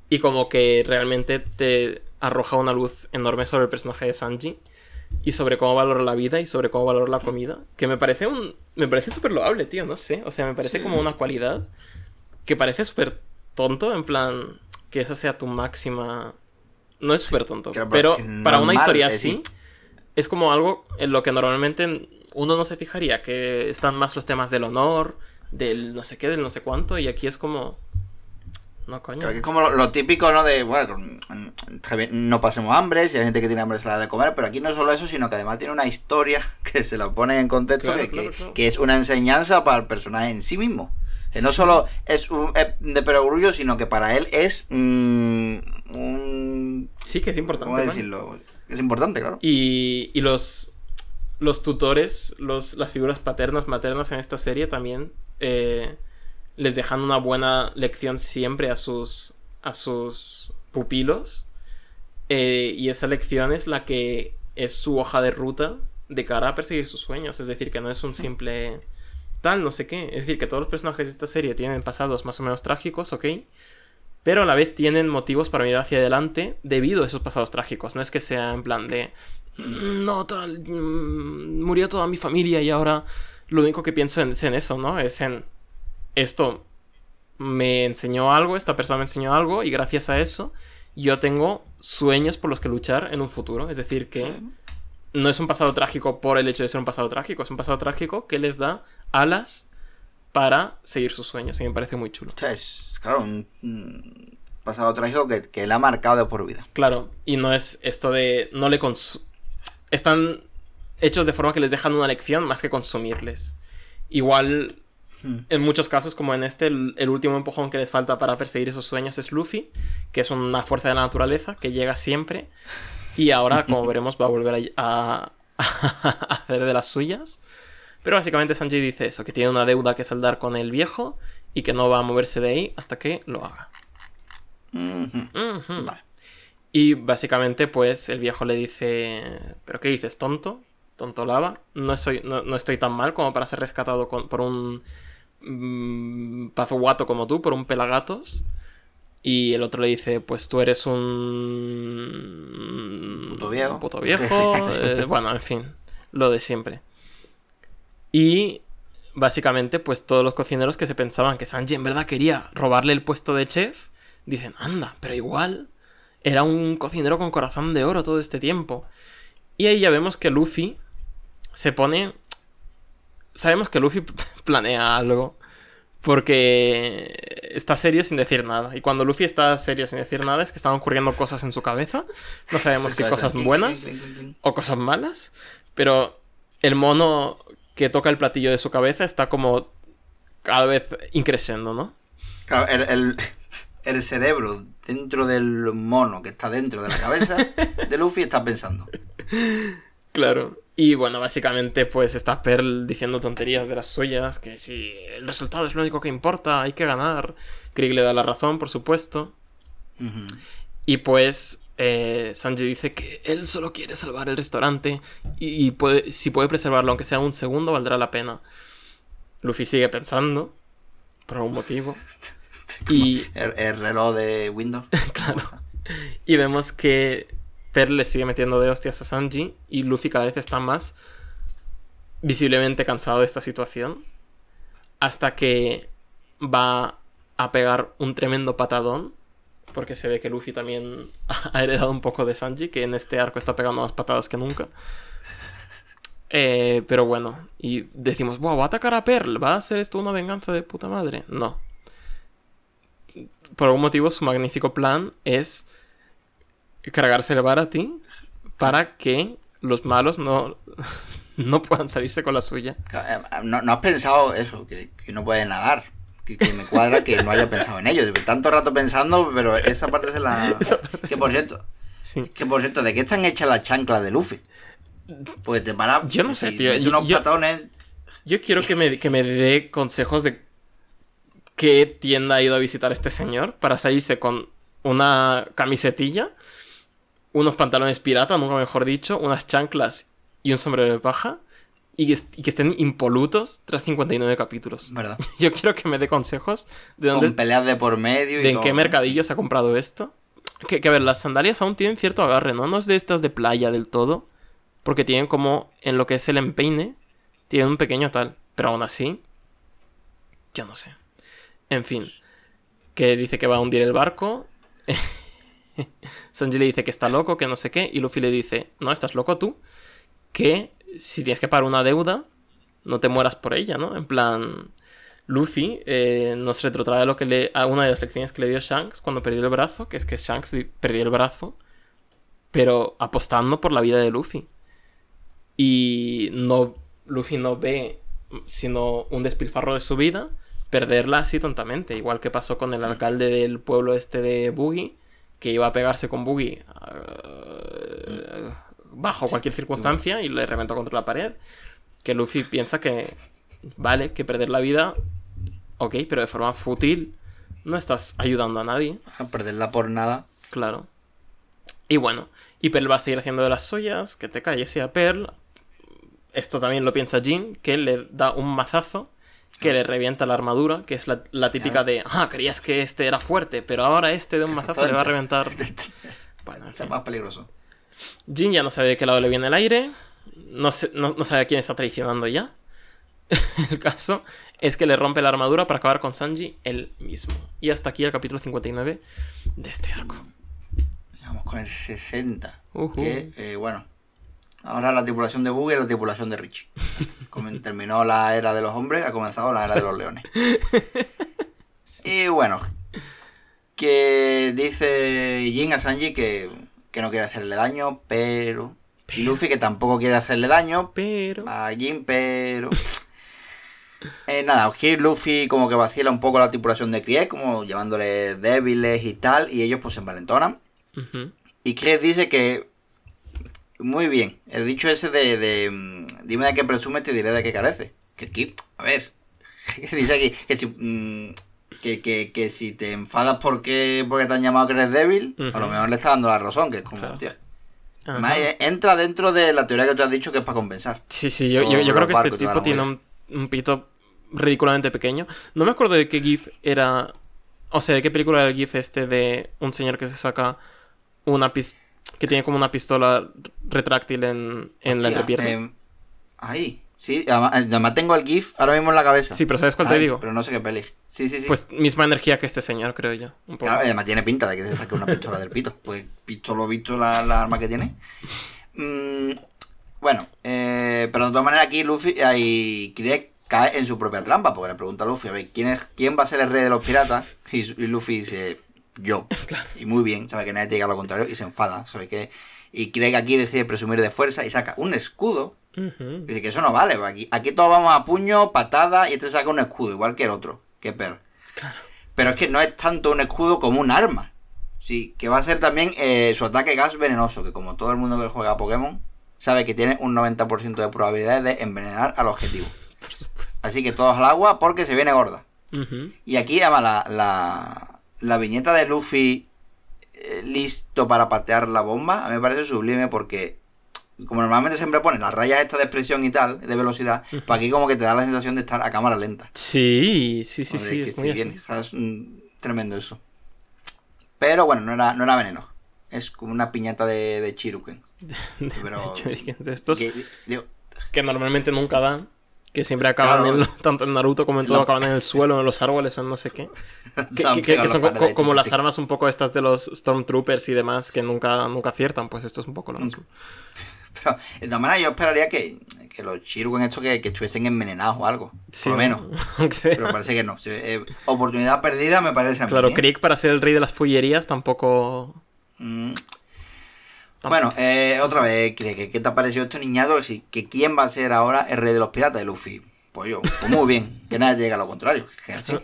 y como que realmente te arroja una luz enorme sobre el personaje de Sanji y sobre cómo valora la vida y sobre cómo valora la comida, que me parece un me parece súper loable, tío, no sé, o sea, me parece como una cualidad que parece súper tonto, en plan que esa sea tu máxima no es súper tonto, pero para una historia así es como algo en lo que normalmente uno no se fijaría, que están más los temas del honor, del no sé qué, del no sé cuánto, y aquí es como no, coño. es como lo, típico, ¿no? De, bueno, no pasemos hambre, si hay gente que tiene hambre se la de comer, pero aquí no solo eso, sino que además tiene una historia que se la pone en contexto, que, es una enseñanza para el personaje en sí mismo. Que no solo es, un, de perogrullo, sino que para él es mm, un... Sí, que es importante. ¿Cómo decirlo? Es importante, claro. Y, y los, los tutores, los, las figuras paternas, maternas en esta serie también... Eh, les dejan una buena lección siempre a sus, a sus pupilos. Eh, y esa lección es la que es su hoja de ruta de cara a perseguir sus sueños. Es decir, que no es un simple tal, no sé qué. Es decir, que todos los personajes de esta serie tienen pasados más o menos trágicos, ok. Pero a la vez tienen motivos para mirar hacia adelante debido a esos pasados trágicos. No es que sea en plan de... Mm, no, tal... Mm, murió toda mi familia y ahora lo único que pienso es en eso, ¿no? Es en esto me enseñó algo, esta persona me enseñó algo y gracias a eso yo tengo sueños por los que luchar en un futuro. Es decir, que no es un pasado trágico por el hecho de ser un pasado trágico, es un pasado trágico que les da alas para seguir sus sueños y me parece muy chulo. es, claro, un pasado trágico que, que él ha marcado de por vida. Claro, y no es esto de no le Están hechos de forma que les dejan una lección más que consumirles. Igual en muchos casos, como en este, el, último empujón que les falta para perseguir esos sueños es Luffy, que es una fuerza de la naturaleza que llega siempre. Y ahora, como veremos, va a volver a, hacer de las suyas. Pero básicamente Sanji dice eso, que tiene una deuda que saldar con el viejo y que no va a moverse de ahí hasta que lo haga. Y básicamente, pues, el viejo le dice, ¿pero qué dices, tonto? Tonto lava. No, soy, no, estoy tan mal como para ser rescatado por un mmm, pazo guato como tú por un pelagatos. Y el otro le dice, pues tú eres un... Puto viejo. puto viejo. Eh, bueno, en fin, lo de siempre. Y básicamente, pues todos los cocineros que se pensaban que Sanji en verdad quería robarle el puesto de chef, dicen, anda, pero igual era un cocinero con corazón de oro todo este tiempo. Y ahí ya vemos que Luffy se pone sabemos que Luffy planea algo, Porque está serio sin decir nada. Y cuando Luffy está serio sin decir nada es que están ocurriendo cosas en su cabeza. No sabemos si cosas buenas o cosas malas. Pero el mono que toca el platillo de su cabeza está como cada vez increciendo, ¿no? Claro, el, el cerebro dentro del mono que está dentro de la cabeza de Luffy está pensando. Claro. Y bueno, básicamente pues está Pearl diciendo tonterías de las suyas, que si el resultado es lo único que importa, hay que ganar. Krieg le da la razón, por supuesto. Y pues eh, Sanji dice que él solo quiere salvar el restaurante y, puede, si puede preservarlo aunque sea un segundo valdrá la pena. Luffy sigue pensando, por algún motivo. y el, reloj de Windows. claro. Y vemos que Pearl le sigue metiendo de hostias a Sanji y Luffy cada vez está más visiblemente cansado de esta situación. Hasta que va a pegar un tremendo patadón. Porque se ve que Luffy también ha heredado un poco de Sanji, que en este arco está pegando más patadas que nunca. Eh, pero bueno, y decimos, wow, va a atacar a Pearl, ¿va a ser esto una venganza de puta madre? No. Por algún motivo, su magnífico plan es cargarse el bar a ti para que los malos no, no puedan salirse con la suya. Eh, no, has pensado eso, que, no puede nadar. Que, me cuadra que no haya pensado en ello. Tanto rato pensando, pero esa parte es la. Que por cierto. Que por cierto, ¿de qué están hechas las chanclas de Luffy? Pues te para. Yo no sé, tío. Yo, yo, quiero que me, que me dé consejos de qué tienda ha ido a visitar este señor para salirse con una camisetilla unos pantalones pirata, nunca mejor dicho, unas chanclas y un sombrero de paja. Y que, estén impolutos tras 59 capítulos. ¿Verdad? Yo quiero que me dé consejos de dónde. Con peleas de por medio y De en qué mercadillo se ha comprado esto. Que, que, a ver, las sandalias aún tienen cierto agarre, ¿no? No es de estas de playa del todo. Porque tienen como. En lo que es el empeine. Tienen un pequeño tal. Pero aún así. Ya no sé. En fin. Que dice que va a hundir el barco. Sanji le dice que está loco, que no sé qué, y Luffy le dice, no, estás loco tú, que si tienes que pagar una deuda, no te mueras por ella, ¿no? En plan, Luffy eh, nos retrotrae lo que le, a una de las lecciones que le dio Shanks cuando perdió el brazo, que es que Shanks perdió el brazo, pero apostando por la vida de Luffy. Y no, Luffy no ve sino un despilfarro de su vida, perderla así tontamente, igual que pasó con el alcalde del pueblo este de Boogie, que iba a pegarse con Boogie uh, bajo cualquier circunstancia y le reventó contra la pared. Que Luffy piensa que, vale, que perder la vida, ok, pero de forma fútil no estás ayudando a nadie. A perderla por nada. Claro. Y bueno, y Pearl va a seguir haciendo de las suyas, que te calles y a Pearl. Esto también lo piensa Jin, que le da un mazazo que le revienta la armadura, que es la, típica de, ah, creías que este era fuerte, pero ahora este de un mazazo le va a reventar. Bueno, es más peligroso. Jin ya no sabe de qué lado le viene el aire, no, no, sabe a quién está traicionando ya. el caso es que le rompe la armadura para acabar con Sanji él mismo. Y hasta aquí el capítulo 59 de este arco. Vamos con el 60. Que, eh, bueno, Ahora la tripulación de Buggy y la tripulación de Richie. Como terminó la era de los hombres, ha comenzado la era de los leones. Y bueno, que dice Jin a Sanji que, no quiere hacerle daño, pero... Y Luffy que tampoco quiere hacerle daño pero... a Jin, pero... Eh, nada, aquí Luffy como que vacila un poco la tripulación de Krieg, como llamándole débiles y tal, y ellos pues se envalentonan. Y Krieg dice que muy bien. El dicho ese de, de mm, dime de qué presumes, te diré de qué carece. Que aquí, a ver, dice aquí que si, mm, que, si te enfadas porque, porque te han llamado que eres débil, a lo mejor le está dando la razón, que es como, eh, entra dentro de la teoría que tú has dicho que es para compensar. Sí, sí, yo, yo, creo que este tipo tiene un, pito ridículamente pequeño. No me acuerdo de qué GIF era. O sea, de qué película era el GIF este de un señor que se saca una pistola que tiene como una pistola retráctil en, en la entrepierna. Eh, ahí. Sí, además, tengo el GIF ahora mismo en la cabeza. Sí, pero ¿sabes cuál te digo? Pero no sé qué peli. Sí, sí, sí. Pues misma energía que este señor, creo yo. además tiene pinta de que se saque una pistola del pito. Pues visto lo visto la, arma que tiene. Mm, bueno, eh, pero de todas maneras aquí Luffy Kirek cae en su propia trampa, porque le pregunta a Luffy, a ver, ¿quién, es, quién va a ser el rey de los piratas? Y, y Luffy dice, yo. Y muy bien, sabe que nadie te diga lo contrario y se enfada, sabe que... Y cree que aquí decide presumir de fuerza y saca un escudo. Ujú. Dice que eso no vale, aquí, aquí todos vamos a puño, patada y este saca un escudo, igual que el otro, que per. Pero es que no es tanto un escudo como un arma. Sí, que va a ser también eh, su ataque gas venenoso, que como todo el mundo que juega a Pokémon sabe que tiene un 90% de probabilidades de envenenar al objetivo. Así que todos al agua porque se viene gorda. Y aquí, además, la, la, la viñeta de Luffy listo para patear la bomba, a mí me parece sublime porque, como normalmente siempre pone las rayas estas de expresión y tal, de velocidad, pues aquí como que te da la sensación de estar a cámara lenta. Sí, sí, sí, O sí, es muy es mm, tremendo eso. Pero bueno, no era, no era veneno. Es como una piñata de, de Chiruken. Pero- Shurikens de estos Que, digo, que normalmente nunca dan. Que siempre acaban Claro. en tanto en Naruto como en todo, acaban en el suelo, en los árboles en no sé qué. Que, que- que- que son co- como las armas un poco estas de los Stormtroopers y demás que nunca, nunca aciertan, pues esto es un poco lo mismo. Pero de todas maneras yo esperaría que, que los Chiruken estos que, estuviesen envenenados o algo. Sí, por lo menos. Pero parece que no. Eh, oportunidad perdida me parece a mí. Claro, ¿eh? Krieg para ser el rey de las fullerías tampoco. Mm. Bueno, eh, otra vez, ¿qué, qué, te ha parecido este niñato? Que, quién va a ser ahora el rey de los piratas de Luffy. Pues yo, pues muy bien, que nada llega a lo contrario. que así.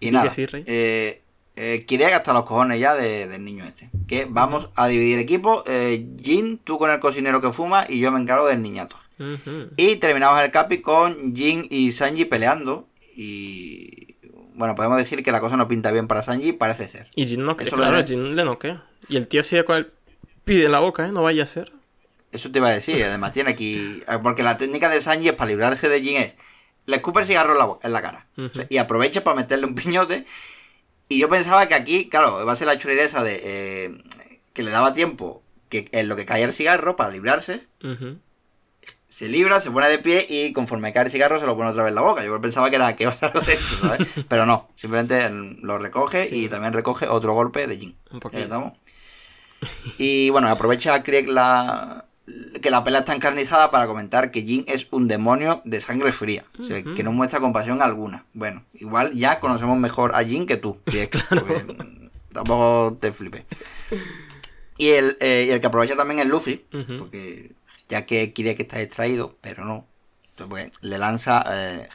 Y nada, sí, eh, eh, quería gastar los cojones ya de- del niño este. Que vamos a dividir equipo. Eh, Jin, tú con el cocinero que fuma y yo me encargo del niñato. Y terminamos el capi con Jin y Sanji peleando. Y bueno, podemos decir que la cosa no pinta bien para Sanji, parece ser. Y Jin no Eso lo claro, Jin le noquea. Y el tío sigue con el pide la boca, ¿eh? No vaya a ser. Eso te iba a decir, además tiene aquí. Porque la técnica de Sanji es para librarse de Jin es. Le escupe el cigarro en la, bo- en la cara. Ujú. O sea, y aprovecha para meterle un piñote. Y yo pensaba que aquí, claro, va a ser la churrera esa de. eh, que le daba tiempo que en lo que caía el cigarro para librarse. Se libra, se pone de pie y conforme cae el cigarro se lo pone otra vez en la boca. Yo pensaba que era que iba a algo de eso, ¿sabes? Pero no, simplemente lo recoge Sí. y también recoge otro golpe de Jin. Un poquito. Y bueno, aprovecha Krieg la, que la pelea está encarnizada para comentar que Jin es un demonio de sangre fría. O sea, que no muestra compasión alguna. Bueno, igual ya conocemos mejor a Jin que tú. Porque, mm, tampoco te flipes. Y el, eh, y el que aprovecha también es Luffy, porque ya que quiere que está distraído, pero no. Entonces, pues, le lanza. eh.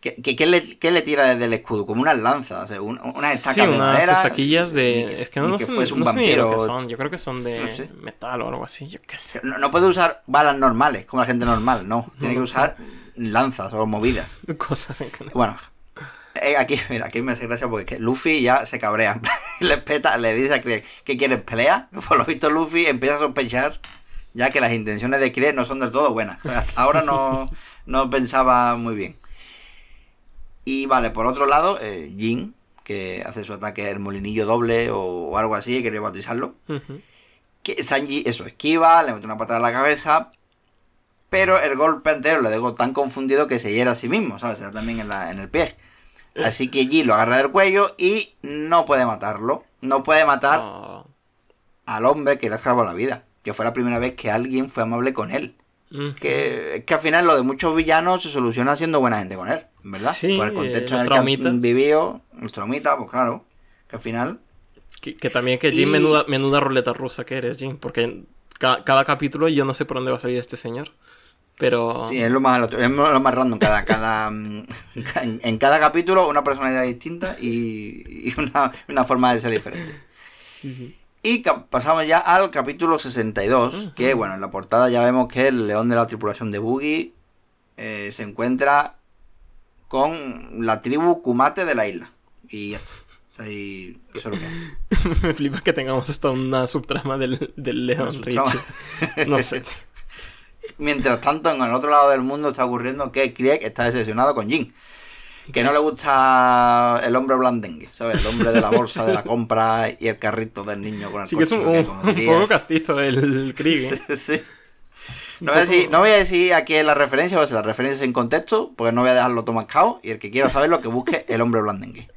¿Qué, qué- le, qué le tira desde el escudo? Como unas lanzas, o sea, un- unas estacas Sí, de unas madera. estaquillas de. que- es que ni no, que sé, fuese un no sé ni lo que son. Yo creo que son de No sé. metal o algo así. Yo qué sé. No, no puede usar balas normales, como la gente normal, no. Tiene que usar lanzas o movidas. Cosas en que no- Bueno, eh, aquí, mira, aquí me hace gracia porque es que Luffy ya se cabrea. le peta, le dice a Krieg, ¿qué quieres? ¿Pelea? Por lo visto Luffy empieza a sospechar ya que las intenciones de Krieg no son del todo buenas. O sea, hasta ahora no, no pensaba muy bien. Y vale, por otro lado, eh, Jin, que hace su ataque el molinillo doble o, o algo así, quería bautizarlo. Que Sanji, eso, esquiva, le mete una patada en la cabeza, pero el golpe entero le dejó tan confundido que se hiera a sí mismo, ¿sabes? Se da también en, la, en el pie. Así que Jin lo agarra del cuello y no puede matarlo. No puede matar al hombre que le ha salvado la vida. Que fue la primera vez que alguien fue amable con él. Ujú. Que que al final lo de muchos villanos se soluciona siendo buena gente con él, ¿verdad? Sí, Por el contexto eh, en el los que han traumitas. vivido, los traumitas, pues claro. Que al final Que, que también que Jin, Y- menuda, menuda ruleta rusa que eres, Jin. Porque ca- cada capítulo yo no sé por dónde va a salir este señor. Pero. Sí, es lo más, es lo más random. Cada, cada, mm, en, en cada capítulo una personalidad distinta y, y una, una forma de ser diferente. Sí, sí. Y pasamos ya al capítulo 62, que bueno, en la portada ya vemos que el león de la tripulación de Boogie eh, se encuentra con la tribu Kumate de la isla. Y ya está. O sea, y eso es lo que hay. Me flipa que tengamos hasta una subtrama del, del León. Richie. No sé. Mientras tanto, en el otro lado del mundo está ocurriendo que Krieg está decepcionado con Jin. Que no le gusta el hombre blandengue, ¿sabes? El hombre de la bolsa de la compra y el carrito del niño con el Sí que es un, coche, poco castizo el Krieg. ¿eh? Sí, sí. No voy, a decir, no voy a decir aquí la referencia, voy a decir la referencia en contexto, porque no voy a dejarlo todo mascado. Y el que quiera saberlo, que busque el hombre blandengue.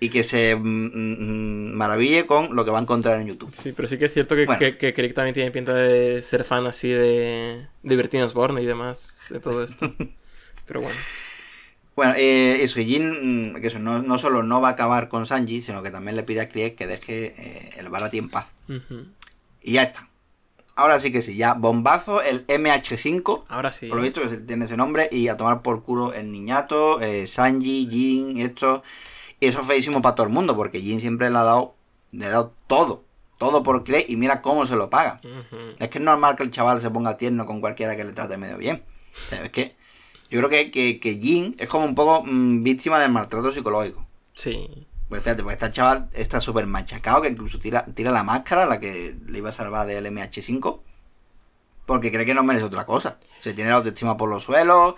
Y que se mm, mm, maraville con lo que va a encontrar en YouTube. Sí, pero sí que es cierto que, Bueno. que, también tiene pinta de ser fan así de, de Bertino Osborne y demás, de todo esto. Pero bueno. Bueno, eh, eso, Jin, mm, que eso, no, no solo no va a acabar con Sanji, sino que también le pide a Krieg que deje eh, el Barati en paz. Y ya está. Ahora sí que sí, ya bombazo el MH5. Ahora sí. Por lo visto que tiene ese nombre. Y a tomar por culo el niñato, eh, Sanji, Jin, esto. Y eso es feísimo para todo el mundo, porque Jin siempre le ha dado, le ha dado todo. Todo por Krieg y mira cómo se lo paga. Es que es normal que el chaval se ponga tierno con cualquiera que le trate medio bien. O sea, es que yo creo que, que, que Jin es como un poco mm, víctima del maltrato psicológico. Sí. Pues fíjate, pues este chaval está súper machacado, que incluso tira, tira la máscara, la que le iba a salvar del MH5, porque cree que no merece otra cosa. Se tiene la autoestima por los suelos.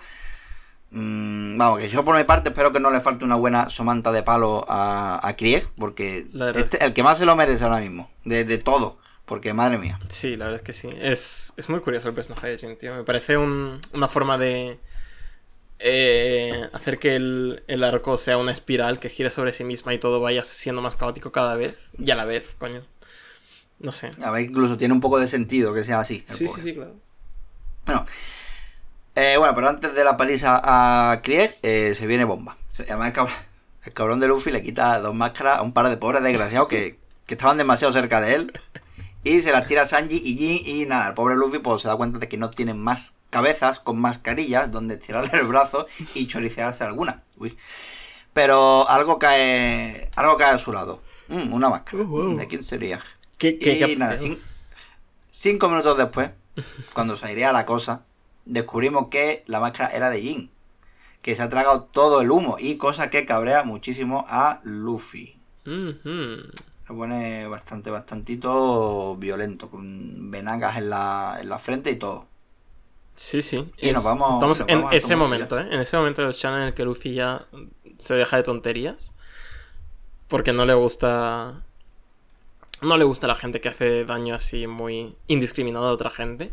Mm, vamos, que yo por mi parte espero que no le falte una buena somanta de palo a, a Krieg, porque este- el que más se lo merece ahora mismo, de, de todo, porque madre mía. Sí, la verdad es que sí. Es, es muy curioso el personaje de Jin, tío. Me parece un- una forma de eh, hacer que el, el arco sea una espiral que gire sobre sí misma y todo vaya siendo más caótico cada vez. Y a la vez, coño. No sé. A ver, incluso tiene un poco de sentido que sea así. Sí, pobre. sí, sí, claro. Bueno, eh, bueno, pero antes de la paliza a Krieg, eh, se viene bomba. Además, el cabrón, el cabrón de Luffy le quita dos máscaras a un par de pobres desgraciados que, que estaban demasiado cerca de él. Y se las tira a Sanji y Jin. Y nada, el pobre Luffy pues, se da cuenta de que no tienen más cabezas con mascarillas donde tirarle el brazo y choricearse alguna. Uy. Pero algo cae, algo cae a su lado. Mm, una máscara. Oh, wow. ¿De quién sería? ¿Qué, qué, y qué- nada, cin- cinco minutos después, cuando se airea la cosa, descubrimos que la máscara era de Jin. Que se ha tragado todo el humo. Y cosa que cabrea muchísimo a Luffy. Lo pone bastante, bastantito violento. Con venagas en la, en la frente y todo. Sí, sí. Y nos vamos- estamos nos en vamos ese momento, ¿eh? En ese momento del channel en el que Luffy ya se deja de tonterías. Porque no le gusta. No le gusta la gente que hace daño así muy indiscriminado a otra gente.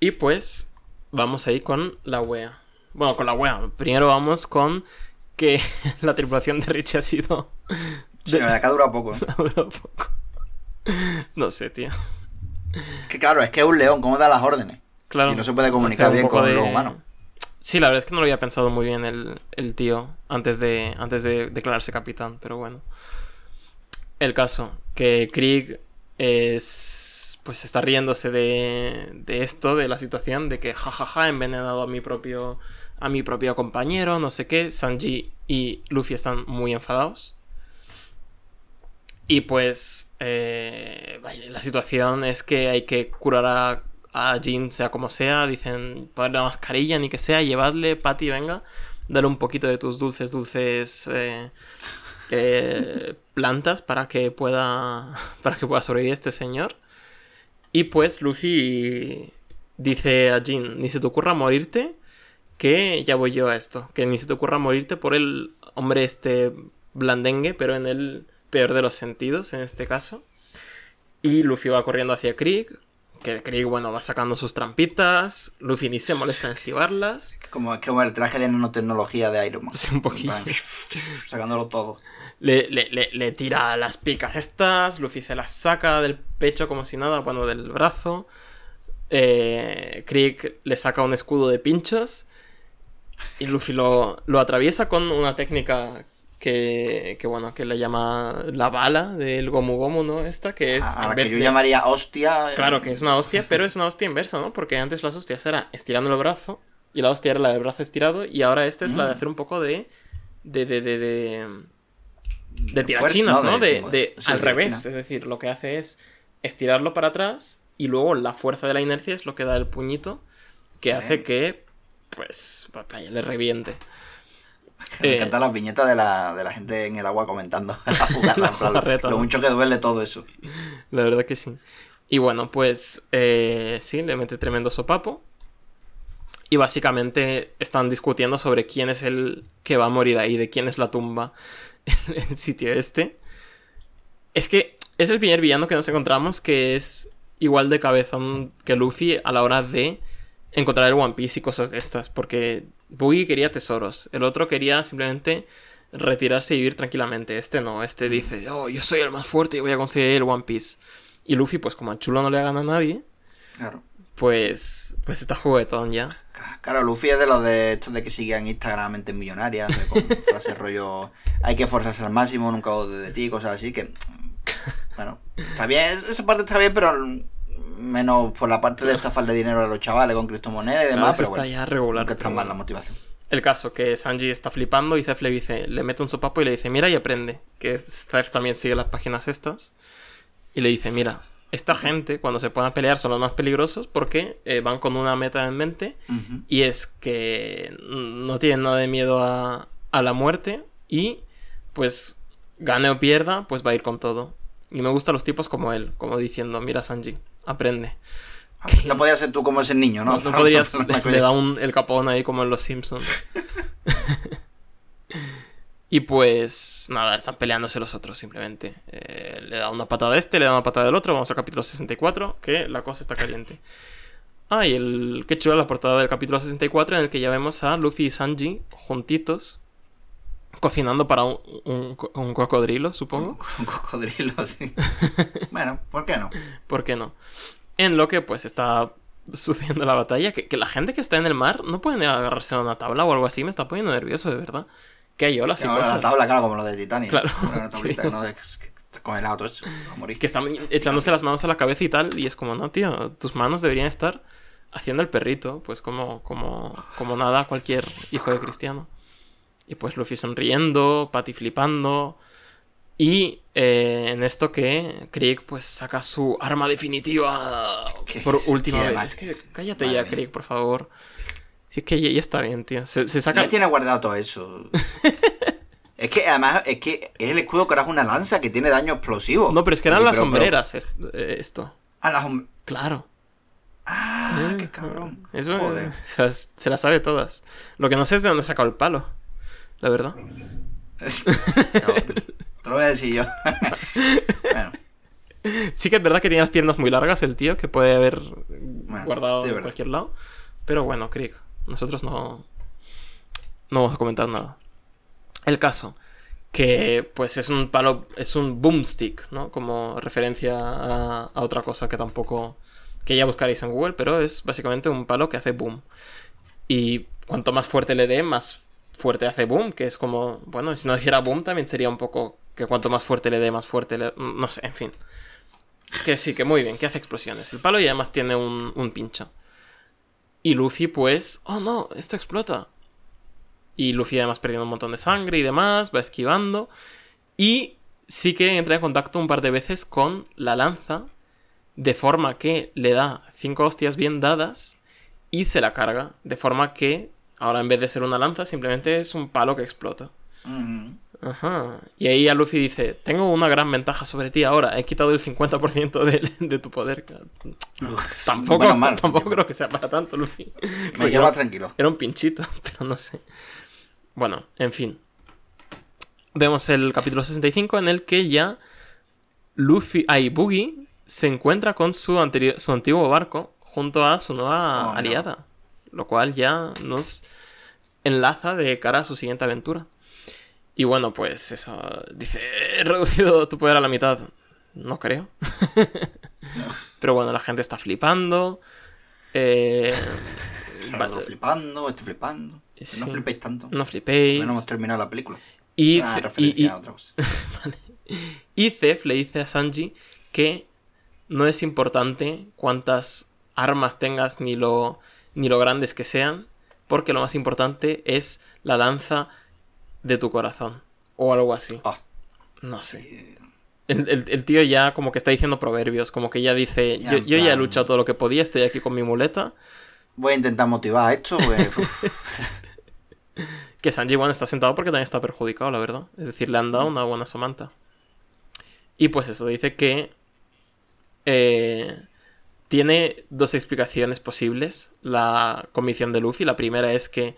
Y pues vamos ahí con la wea. Bueno, con la wea. Primero vamos con que la tripulación de Richie ha sido. Sí, la verdad que ha durado poco. ¿eh? ha durado poco. No sé, tío. Que claro, es que es un león, ¿cómo da las órdenes? Claro. Y no se puede comunicar bien con los humanos. Sí, la verdad es que no lo había pensado muy bien el, el tío antes de, antes de declararse capitán, pero bueno. El caso, que Krieg es, pues está riéndose de, de esto, de la situación, de que jajaja, he envenenado a mi propio a mi propio compañero, no sé qué. Sanji y Luffy están muy enfadados. Y pues eh, la situación es que hay que curar a, a Jin sea como sea. Dicen, ponerle la mascarilla, ni que sea, llevadle, Patty, venga. Dale un poquito de tus dulces, dulces eh, eh, plantas para que pueda para que pueda sobrevivir este señor. Y pues Luffy dice a Jin, ni se te ocurra morirte, que ya voy yo a esto. Que ni se te ocurra morirte por el hombre este blandengue, pero en el peor de los sentidos, en este caso. Y Luffy va corriendo hacia Krieg, que Krieg, bueno, va sacando sus trampitas. Luffy ni se molesta en esquivarlas. Como, es como el traje de nanotecnología de Iron Man. Sí, un poquillo. Sacándolo todo. Le, le- le- le tira las picas estas, Luffy se las saca del pecho como si nada, bueno, del brazo. Eh, Krieg le saca un escudo de pinchos. Y Luffy lo, lo atraviesa con una técnica que, que, bueno, que le llama la bala del Gomu Gomu, ¿no? Esta, que es... A la vez que yo llamaría hostia. eh, Claro que es una hostia, pero es una hostia inversa, ¿no? Porque antes las hostias era estirando el brazo y la hostia era la del brazo estirado y ahora esta es la de Mm. hacer un poco de... De, de, de, de, de tirachinas, ¿no? De, de- sí, al revés. Es decir, lo que hace es estirarlo para atrás y luego la fuerza de la inercia es lo que da el puñito que hace que, pues, le reviente. Me encantan las viñetas de la, de la gente en el agua comentando la jugada, en plan, jugarreta, lo mucho que duele todo eso. La verdad que sí. Y bueno, pues eh, sí, le mete tremendo sopapo. Y básicamente están discutiendo sobre quién es el que va a morir ahí, de quién es la tumba en el sitio este. Es que es el primer villano que nos encontramos que es igual de cabezón que Luffy a la hora de encontrar el One Piece y cosas de estas. Porque Buggy quería tesoros, el otro quería simplemente retirarse y vivir tranquilamente. Este no, este dice, oh, yo soy el más fuerte y voy a conseguir el One Piece. Y Luffy, pues como a chulo no le gana a nadie, Claro. pues, pues está juguetón ya. Claro, Luffy es de los de estos de que siguen Instagram mentes millonarias, con frases rollo hay que esforzarse al máximo, nunca dude de ti, cosas así que bueno, está bien, esa parte está bien, pero menos por la parte de estafar de dinero a los chavales con criptomonedas y demás, pero está ya regular. Nunca está mal la motivación. El caso que Sanji está flipando y Zef le dice, le mete un sopapo y le dice, mira y aprende. Que Zef también sigue las páginas estas. Y le dice, mira, esta gente cuando se puedan pelear son los más peligrosos porque eh, van con una meta en mente y es que no tienen nada de miedo a, a la muerte y pues gane o pierda, pues va a ir con todo. Y me gustan los tipos como él, como diciendo, mira Sanji, aprende. No podías ser tú como ese niño, ¿no? No, podrías, le, da un, el capón ahí como en Los Simpsons. y pues nada, están peleándose los otros simplemente. Eh, le da una patada a este, le da una patada del otro. Vamos al capítulo 64, que la cosa está caliente. Ah, y el... Qué chulo la portada del capítulo 64 en el que ya vemos a Luffy y Sanji juntitos cocinando para un, un, cocodrilo, supongo. Un, cocodrilo, sí. bueno, ¿por qué no? ¿Por qué no? En lo que pues está sucediendo la batalla, que, la gente que está en el mar no puede agarrarse a una tabla o algo así, me está poniendo nervioso, de verdad. Que hay olas y cosas. La tabla, claro, como lo de Titanic. Claro. Una tablita que no de, que congelado todo eso, a morir. Que están echándose las manos a la cabeza y tal, y es como, no, tío, tus manos deberían estar haciendo el perrito, pues como, como, como nada cualquier hijo de cristiano. Y pues Luffy sonriendo, Patty flipando. Y eh, en esto que Krieg pues saca su arma definitiva por última vez. cállate ya, Krieg, por favor. Es que ya, está bien, tío. Se, saca... Ya tiene guardado todo eso. es que además es que es el escudo que era una lanza que tiene daño explosivo. No, pero es que eran las sombreras eh, esto. Ah, las sombreras. Claro. Ah, eh, qué cabrón. Eso Joder. se las sabe todas. Lo que no sé es de dónde sacado el palo la verdad. te lo voy a decir yo. bueno. Sí que es verdad que tiene las piernas muy largas el tío, que puede haber guardado en cualquier lado. Pero bueno, Krieg, nosotros no, no vamos a comentar nada. El caso, que pues es un palo, es un boomstick, ¿no? Como referencia a, a, otra cosa que tampoco, que ya buscaréis en Google, pero es básicamente un palo que hace boom. Y cuanto más fuerte le dé, más fuerte hace boom, que es como, bueno, si no hiciera boom también sería un poco que cuanto más fuerte le dé, más fuerte le... No sé, en fin. Que sí, que muy bien, que hace explosiones. El palo y además tiene un, un pincho. Y Luffy pues, oh no, esto explota. Y Luffy además perdiendo un montón de sangre y demás, va esquivando. Y sí que entra en contacto un par de veces con la lanza, de forma que le da cinco hostias bien dadas y se la carga, de forma que Ahora en vez de ser una lanza, simplemente es un palo que explota. Ajá. Y ahí a Luffy dice, tengo una gran ventaja sobre ti ahora, he quitado el 50% de, de, tu poder. tampoco tampoco creo que sea para tanto, Luffy. Me lleva tranquilo. Era un pinchito, pero no sé. Bueno, en fin. Vemos el capítulo 65 en el que ya Luffy, ahí Boogie, se encuentra con su, su antiguo barco junto a su nueva oh, aliada. Lo cual ya nos enlaza de cara a su siguiente aventura. Y bueno, pues eso. Dice, he reducido tu poder a la mitad. No creo. Pero bueno, la gente está flipando. Eh, flipando, estoy flipando. No flipéis tanto. No flipéis. No hemos terminado la película. Y, ah, y, otra cosa. y Zef le dice a Sanji que no es importante cuántas armas tengas ni lo, ni lo grandes que sean, porque lo más importante es la lanza de tu corazón. O algo así. Ah. No sé. El, tío ya como que está diciendo proverbios, como que ya dice, yo, ya he luchado todo lo que podía, estoy aquí con mi muleta. Voy a intentar motivar esto, pues, que Sanji Wan está sentado porque también está perjudicado, la verdad. Es decir, le han dado una buena somanta. Y pues eso, dice que eh, tiene dos explicaciones posibles la comisión de Luffy. La primera es que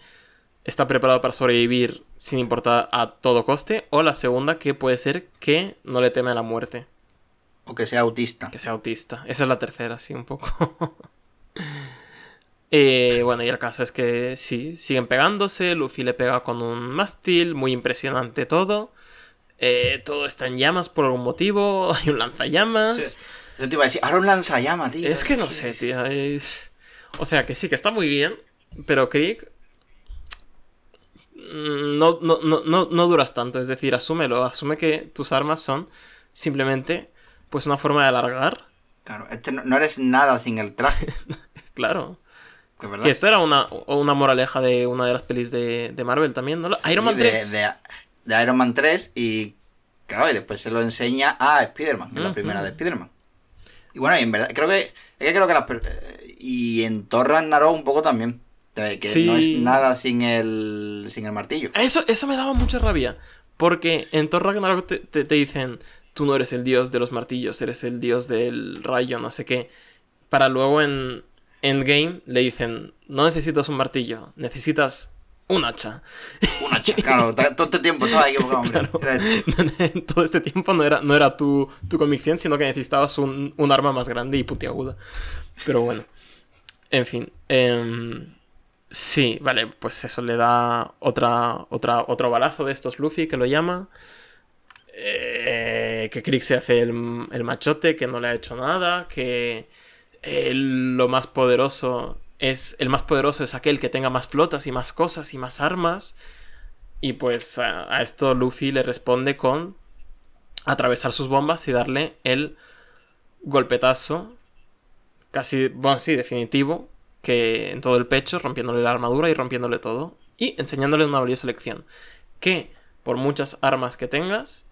está preparado para sobrevivir sin importar a todo coste. O la segunda que puede ser que no le teme a la muerte. O que sea autista. Que sea autista. Esa es la tercera, sí, un poco. Eh, bueno, y el caso es que sí, siguen pegándose. Luffy le pega con un mástil. Muy impresionante todo. Eh, todo está en llamas por algún motivo. Hay un lanzallamas. Eso te iba a decir, ahora un lanzallamas, tío. Es que no sé, tío. es- O sea, que sí, que está muy bien, pero Krieg... mm, No, no, no, no, no duras tanto, es decir, asúmelo, asume que tus armas son simplemente pues una forma de alargar, Claro, este no, no eres nada sin el traje, claro. que es verdad. Que esto era una, una moraleja de una de las pelis de, de Marvel también, ¿no? Sí, Iron Man de, 3. De, de Iron Man 3 y claro, y después se lo enseña a Spider-Man, es la primera de Spider-Man. Y bueno, y en verdad, creo que, es que creo que las... eh, Y en Thor Ragnarok un poco también. Que Sí. no es nada sin el, sin el martillo. Eso, eso me daba mucha rabia. Porque en Thor Ragnarok te, te- te dicen, tú no eres el dios de los martillos, eres el dios del rayo, no sé qué. Para luego en Endgame le dicen, no necesitas un martillo, necesitas un hacha. Un hacha, claro, todo este tiempo estaba equivocado, hombre. Claro. Era todo este tiempo no era, no era tu, tu convicción, sino que necesitabas un, un arma más grande y puntiaguda. Pero bueno. En fin. em, sí, vale, pues eso le da otra, otra, otro balazo de estos Luffy que lo llama. Eh, que Krieg se hace el, el machote, que no le ha hecho nada, que eh, lo más poderoso es. El más poderoso es aquel que tenga más flotas y más cosas y más armas. Y pues a, esto Luffy le responde con atravesar sus bombas y darle el golpetazo casi, bueno, sí, definitivo, que en todo el pecho, rompiéndole la armadura y rompiéndole todo. Y enseñándole una valiosa lección. Que por muchas armas que tengas,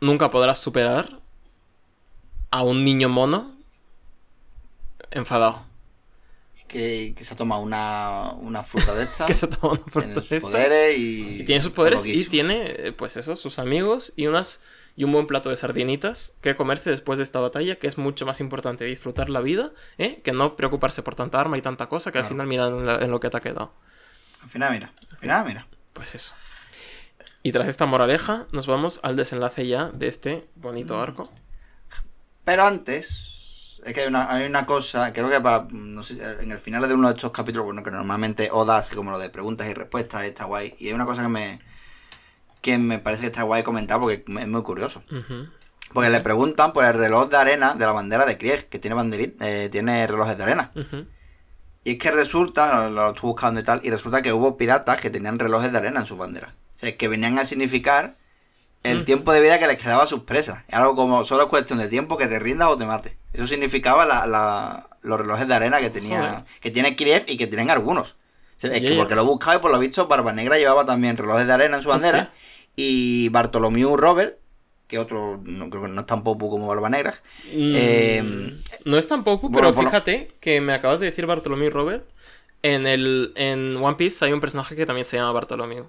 nunca podrás superar a un niño mono enfadado. Que, que se ha tomado una, una fruta de esta. Que se toma una tiene fruta sus de esta. poderes y. Y tiene sus poderes y tiene, eh, pues eso, sus amigos y unas y un buen plato de sardinitas que comerse después de esta batalla, que es mucho más importante disfrutar la vida, ¿eh? que no preocuparse por tanta arma y tanta cosa, que al final mira en, la- en lo que te ha quedado. Al final, mira. Al final, mira. Pues eso. Y tras esta moraleja, nos vamos al desenlace ya de este bonito arco. Pero antes, es que hay una, hay una cosa, creo que para, no sé, en el final de uno de estos capítulos, bueno, que normalmente Oda hace como lo de preguntas y respuestas, está guay. Y hay una cosa que me, que me parece que está guay comentar porque es muy curioso. Porque le preguntan por el reloj de arena de la bandera de Krieg, que tiene banderit, eh, tiene relojes de arena. Y es que resulta, lo, lo estuve buscando y tal, y resulta que hubo piratas que tenían relojes de arena en sus banderas. O sea, que venían a significar el tiempo de vida que les quedaba a sus presas. Es algo como, solo es cuestión de tiempo que te rindas o te mates. Eso significaba la, la- los relojes de arena que tenía Joder. que tiene Kiev y que tienen algunos. O sea, es que porque lo he buscado y por lo visto Barba Negra llevaba también relojes de arena en su bandera. Hostia. Y Bartolomeu Robert, que otro, no creo que no es tan popu como Barba Negra. Mm, Eh, no es tampoco, bueno, pero lo- fíjate que me acabas de decir Bartolomeu Robert. En, el, en One Piece hay un personaje que también se llama Bartolomeu.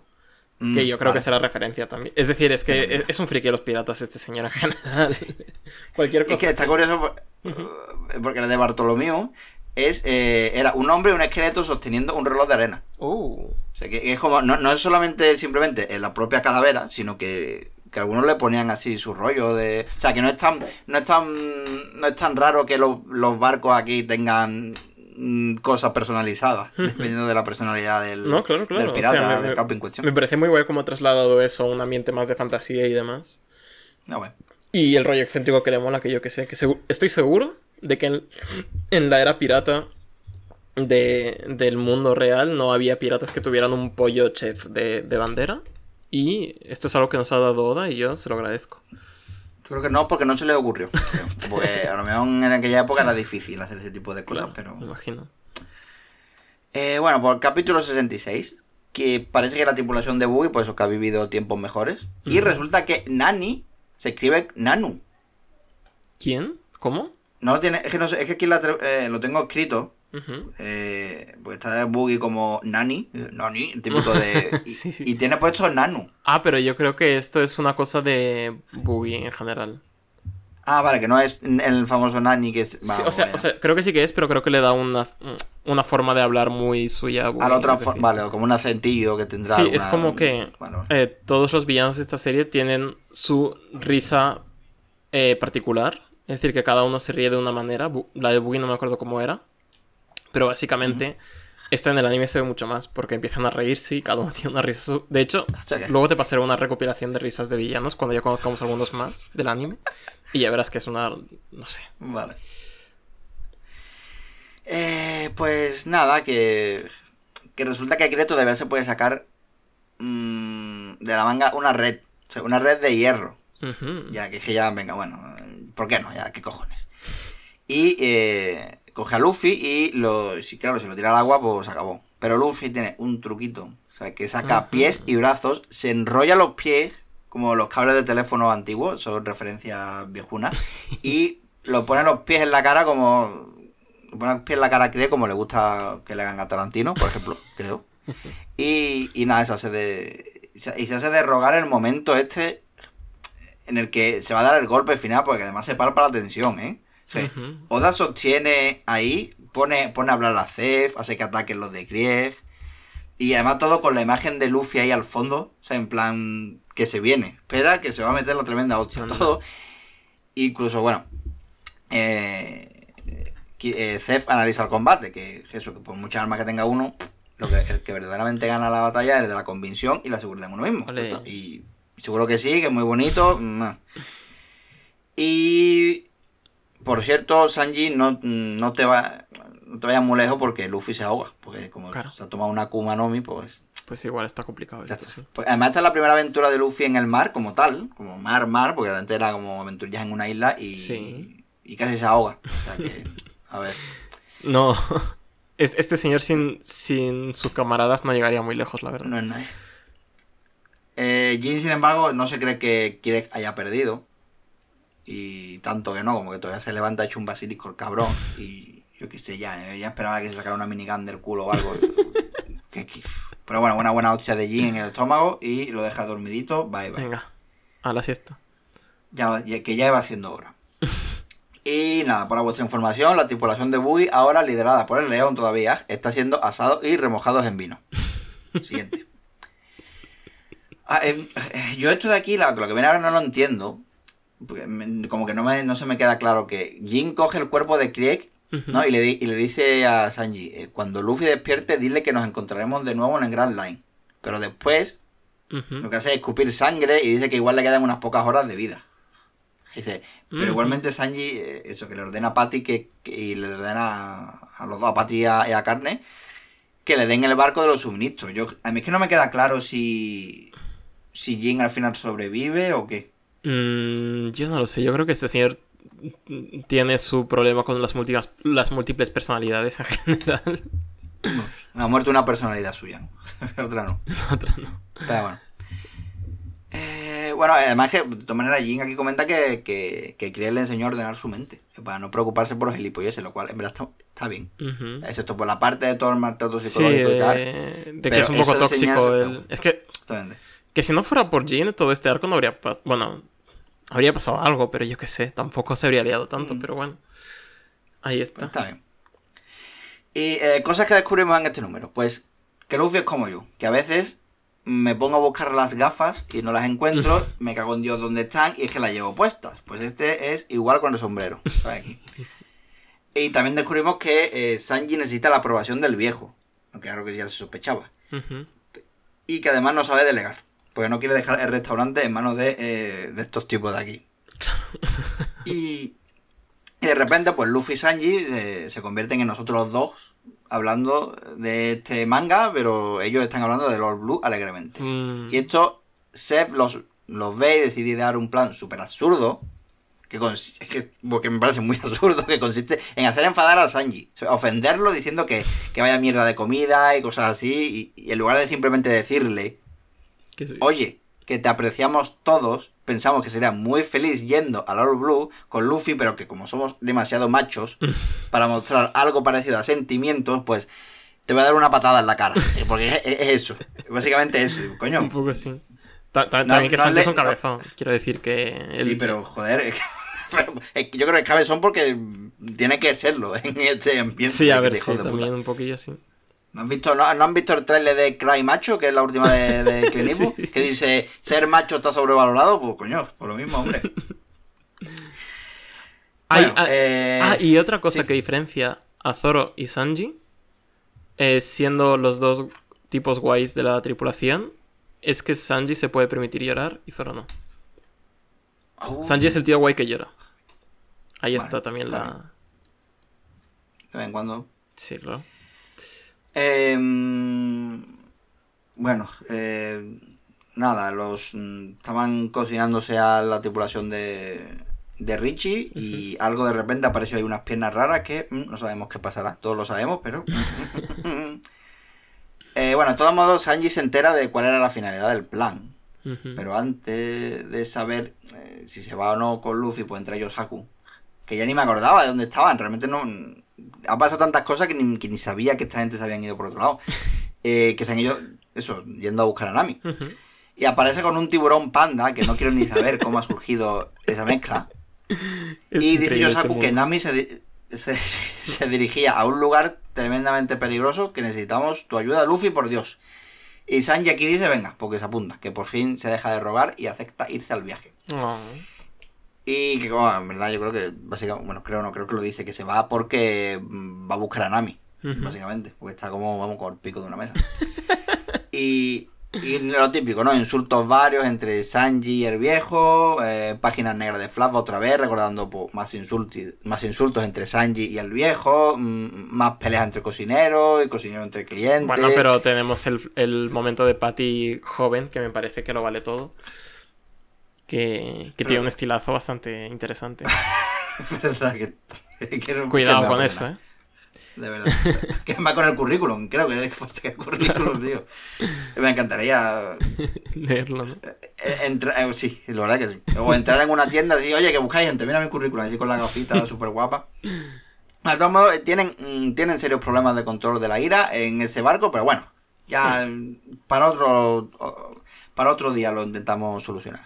Mm, Que yo creo vale. que será referencia también. Es decir, es que es, es un friki de los piratas este señor en general. Cualquier cosa. Es que está curioso por- porque el de Bartolomeo es, eh, era un hombre y un esqueleto sosteniendo un reloj de arena. Uh, O sea, que, es como, no, no es solamente simplemente en la propia calavera, sino que, que algunos le ponían así su rollo de... O sea, que no es tan, no es tan, no es tan raro que los barcos aquí tengan mm, cosas personalizadas, dependiendo de la personalidad del, No, claro, claro. del O pirata, sea, me- del capo en cuestión. me parece muy guay cómo ha trasladado eso a un ambiente más de fantasía y demás. Ah, bueno. Y el rollo excéntrico que le mola, que yo que sé, que segu- estoy seguro de que en, en la era pirata de, del mundo real no había piratas que tuvieran un pollo chef de, de bandera. Y esto es algo que nos ha dado Oda y yo se lo agradezco. Creo que no, porque no se le ocurrió. Pues a lo mejor en aquella época era difícil hacer ese tipo de cosas, Claro, pero... Me imagino. Eh, bueno, por el capítulo 66, que parece que la tripulación de Buggy, pues eso que ha vivido tiempos mejores. Y resulta que Nani se escribe Nanu. ¿Quién? ¿Cómo? No lo tiene, es que no sé, es que aquí la eh, lo tengo escrito. Eh, pues está Buggy como Nani, eh, Nani, el típico de. Y, Sí, sí. y tiene puesto Nanu. Ah, pero yo creo que esto es una cosa de Boogie en general. Ah, vale, que no es el famoso Nani que es. Sí, vamos, o, sea, o sea, creo que sí que es, pero creo que le da una, una forma de hablar muy suya a Boogie. a la otra vale, como un acentillo que tendrá. Sí, alguna- es como que eh, todos los villanos de esta serie tienen su risa eh, particular. Es decir, que cada uno se ríe de una manera. La de Boogie no me acuerdo cómo era. Pero básicamente Esto en el anime se ve mucho más, porque empiezan a reírse y cada uno tiene una risa. su- De hecho, luego te pasaré una recopilación de risas de villanos cuando ya conozcamos algunos más del anime. Y ya verás que es una. No sé. Vale. Eh, pues nada, que, que resulta que Kirito todavía se puede sacar mm, de la manga una red. O sea, una red de hierro. Ya que que ya, venga, bueno, ¿por qué no? Ya, ¿qué cojones? Y eh, coge a Luffy y lo, si claro, si lo tira al agua, pues se acabó. Pero Luffy tiene un truquito, o sea, que saca pies y brazos, se enrolla los pies, como los cables de teléfono antiguos, son referencias viejunas, y lo pone los pies en la cara como... Lo pone los pies en la cara a Cree como le gusta que le hagan a Tarantino, por ejemplo, creo. Y, y nada, se hace de... Y se hace de rogar el momento este en el que se va a dar el golpe final, porque además se palpa la tensión, ¿eh? Sea, Ujú. Oda sostiene ahí, pone, pone a hablar a Zef, hace que ataquen los de Krieg. Y además todo con la imagen de Luffy ahí al fondo. O sea, en plan que se viene. Espera que se va a meter la tremenda hostia. Todo. Incluso, bueno. Eh, qui- eh, Zef analiza el combate. Que eso, que por muchas armas que tenga uno, lo que, el que verdaderamente gana la batalla es el de la convicción y la seguridad en uno mismo. Y seguro que sí, que es muy bonito. mm. Y por cierto, Sanji, no, no te va no te vayas muy lejos porque Luffy se ahoga. Porque como Claro. se ha tomado una Kuma Nomi, pues, Pues igual está complicado esto, sí. Pues además esta es la primera aventura de Luffy en el mar como tal. Como mar, mar, porque antes era como aventurillas en una isla y, Sí. y casi se ahoga. O sea que, a ver. No. Es- Este señor sin, sin sus camaradas no llegaría muy lejos, la verdad. No es nadie. Eh, Jin, sin embargo, no se cree que Kirek haya perdido. Y tanto que no, como que todavía se levanta hecho un basilisco el cabrón. Y yo qué sé, ya, eh, ya esperaba que se sacara una minigun del culo o algo. Pero bueno, una buena hostia de Jin en el estómago y lo deja dormidito. Bye, bye. Venga, a la siesta. Ya, que ya va siendo hora. Y nada, para vuestra información, la tripulación de Buggy, ahora liderada por el león todavía, está siendo asados y remojados en vino. Siguiente. Ah, em, eh, yo esto de aquí, la- lo que viene ahora no lo entiendo. Como que no, me, no se me queda claro que Jin coge el cuerpo de Krieg. ¿no? y, le, y le dice a Sanji, eh, cuando Luffy despierte, dile que nos encontraremos de nuevo en el Grand Line. Pero después lo que hace es escupir sangre y dice que igual le quedan unas pocas horas de vida. Dice, pero igualmente Sanji, eh, eso, que le ordena a Patty que, que- y le ordena a, a los dos, a Patty y a, y a Carne, que le den el barco de los suministros. Yo, a mí es que no me queda claro si, si Jin al final sobrevive o qué. Mm, yo no lo sé, yo creo que este señor tiene su problema con las múltiples, las múltiples personalidades en general. Ha muerto una personalidad suya, ¿no? Otra no. Otra no. Pero bueno. Eh, bueno, además que, de todas maneras, Jin aquí comenta que, que, que Krieg le enseñó a ordenar su mente, para no preocuparse por los gilipolleces, lo cual en verdad está, está bien. Ujú. Excepto por la parte de todo el maltrato Sí, psicológico y tal. de, que es un poco tóxico. el-. Es que, Exactamente. Que si no fuera por Jean, todo este arco no habría pasado. Bueno, habría pasado algo, pero yo qué sé, tampoco se habría liado tanto, Mm. pero bueno. Ahí está. Está bien. Y eh, cosas que descubrimos en este número. Pues que Luffy es como yo, que a veces me pongo a buscar las gafas y no las encuentro, me cago en Dios dónde están y es que las llevo puestas. Pues este es igual con el sombrero. Y también descubrimos que eh, Sanji necesita la aprobación del viejo, aunque claro que ya se sospechaba. Y que además no sabe delegar, porque no quiere dejar el restaurante en manos de, eh, de estos tipos de aquí. y, y de repente, pues Luffy y Sanji eh, se convierten en nosotros dos hablando de este manga, pero ellos están hablando de Lord Blue alegremente. Mm, Y esto, Seth los, los ve y decide dar un plan súper absurdo. Que, que, porque me parece muy absurdo, que consiste en hacer enfadar a Sanji. O sea, ofenderlo diciendo que, que vaya mierda de comida y cosas así. Y, y en lugar de simplemente decirle, que sí. oye, que te apreciamos todos, pensamos que sería muy feliz yendo a Lord Blue con Luffy, pero que como somos demasiado machos para mostrar algo parecido a sentimientos, pues te voy a dar una patada en la cara. Porque es, es eso. Básicamente eso. Coño, Un poco así. Ta- ta- No, también que no no- cabezón. Quiero decir que. Sí, pero joder, es que- pero es que yo creo que es cabezón porque tiene que serlo en este ambiente. Sí, a ver, sí, puta. también un poquillo así. ¿No han visto, no, no han visto el trailer de Cry Macho, que es la última de, de Clint Eastwood? Sí. Que dice, ser macho está sobrevalorado, pues coño, por lo mismo, hombre. Bueno, ah, eh, ah, y otra cosa sí. que diferencia a Zoro y Sanji eh, siendo los dos tipos guays de la tripulación, es que Sanji se puede permitir llorar y Zoro no. Oh, Sanji es el tío guay que llora. Ahí está también la... De vez en cuando. Sí, claro. Em, bueno, eh, nada, los mm, estaban cocinándose a la tripulación de, de Richie y algo de repente apareció ahí unas piernas raras que mm, no sabemos qué pasará. Todos lo sabemos, pero... Eh, bueno, de todos modos, Sanji se entera de cuál era la finalidad del plan. Pero antes de saber eh, si se va o no con Luffy, pues entra Yosaku. Que ya ni me acordaba de dónde estaban. Realmente no. Ha pasado tantas cosas que ni, que ni sabía que esta gente se habían ido por otro lado. Eh, que se han ido, eso, yendo a buscar a Nami. Y aparece con un tiburón panda, que no quiero ni saber cómo ha surgido esa mezcla. Es y dice este Yosaku que. Nami se, di- se, se dirigía a un lugar tremendamente peligroso que necesitamos tu ayuda, Luffy, por Dios. Y Sanji aquí dice, venga, porque se apunta, que por fin se deja de rogar y acepta irse al viaje. Oh. Y que, oh, en verdad, yo creo que, básicamente, bueno, creo no, creo que lo dice, que se va porque va a buscar a Nami, básicamente, porque está como, vamos, con el pico de una mesa. y, y lo típico, ¿no? Insultos varios entre Sanji y el viejo, eh, páginas negras de Flap otra vez, recordando pues, más, insultos, más insultos entre Sanji y el viejo, mm, más peleas entre cocineros y cocineros entre clientes. Bueno, pero tenemos el, el momento de Patty joven, que me parece que lo vale todo. Que, que tiene un estilazo bastante interesante. Verdad que- que no- Cuidado que con eso. ¿eh? De verdad. que va con el currículum, creo que es el currículum, tío. Me encantaría Leerlo, ¿no? eh, entrar, eh, sí, la verdad que sí. O entrar en una tienda así, oye, que buscáis gente, mira mi currículum, así con la gafita súper guapa. De todos modos, eh, tienen, mm, tienen serios problemas de control de la ira en ese barco, pero bueno, ya mm, para otro para otro día lo intentamos solucionar.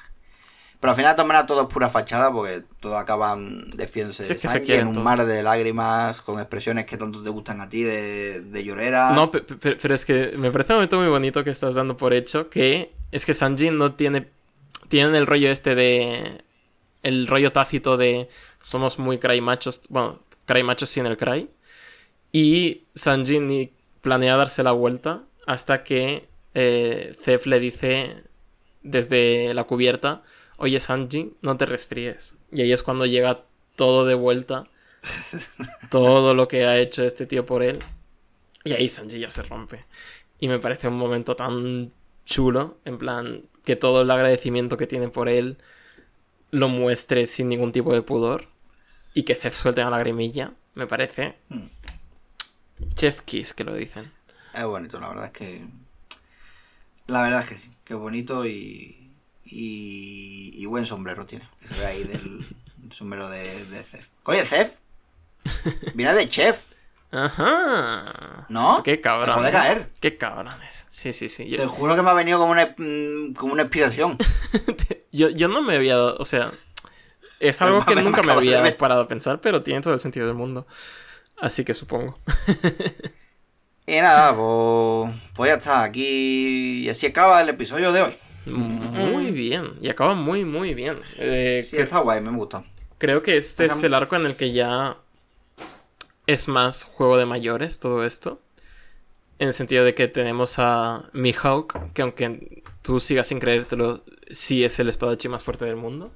Pero al final maneras todo pura fachada porque todos acaban defiéndose Sí, de quieren en un mar de lágrimas, con expresiones que tanto te gustan a ti de, de llorera. No, pe- pe- pero es que me parece un momento muy bonito que estás dando por hecho que es que Sanji no tiene tienen el rollo este de el rollo tácito de somos muy cry machos, bueno, cry machos sin el cry y Sanji ni planea darse la vuelta hasta que eh, Zef le dice desde la cubierta, oye Sanji, no te resfríes. Y ahí es cuando llega todo de vuelta, todo lo que ha hecho este tío por él. Y ahí Sanji ya se rompe. Y me parece un momento tan chulo, en plan, que todo el agradecimiento que tiene por él lo muestre sin ningún tipo de pudor. Y que Zef suelte una lagrimilla, me parece. Hmm. Chef Kiss, que lo dicen. Es bonito, la verdad es que. La verdad es que sí, que es bonito y. Y, y buen sombrero tiene. Que se ve ahí del sombrero de, de Cef. Oye, Cef. Viene de chef, Ajá. ¿no? Qué Me cabrón. puede caer. Qué cabrones. Sí, sí, sí. Yo- Te juro que me ha venido como una, mm, como una inspiración. Yo, yo no me había dado, o sea, es algo que Me nunca me de había parado a pensar, pero tiene todo el sentido del mundo. Así que supongo. Y nada, pues, pues ya está. Aquí. Y así acaba el episodio de hoy. Muy bien. Y acaba muy, muy bien. Eh, Sí, cre- está guay, me gusta. creo que este O sea, es el arco en el que ya es más juego de mayores todo esto. En el sentido de que tenemos a Mihawk, que aunque tú sigas sin creértelo, sí es el espadachín más fuerte del mundo.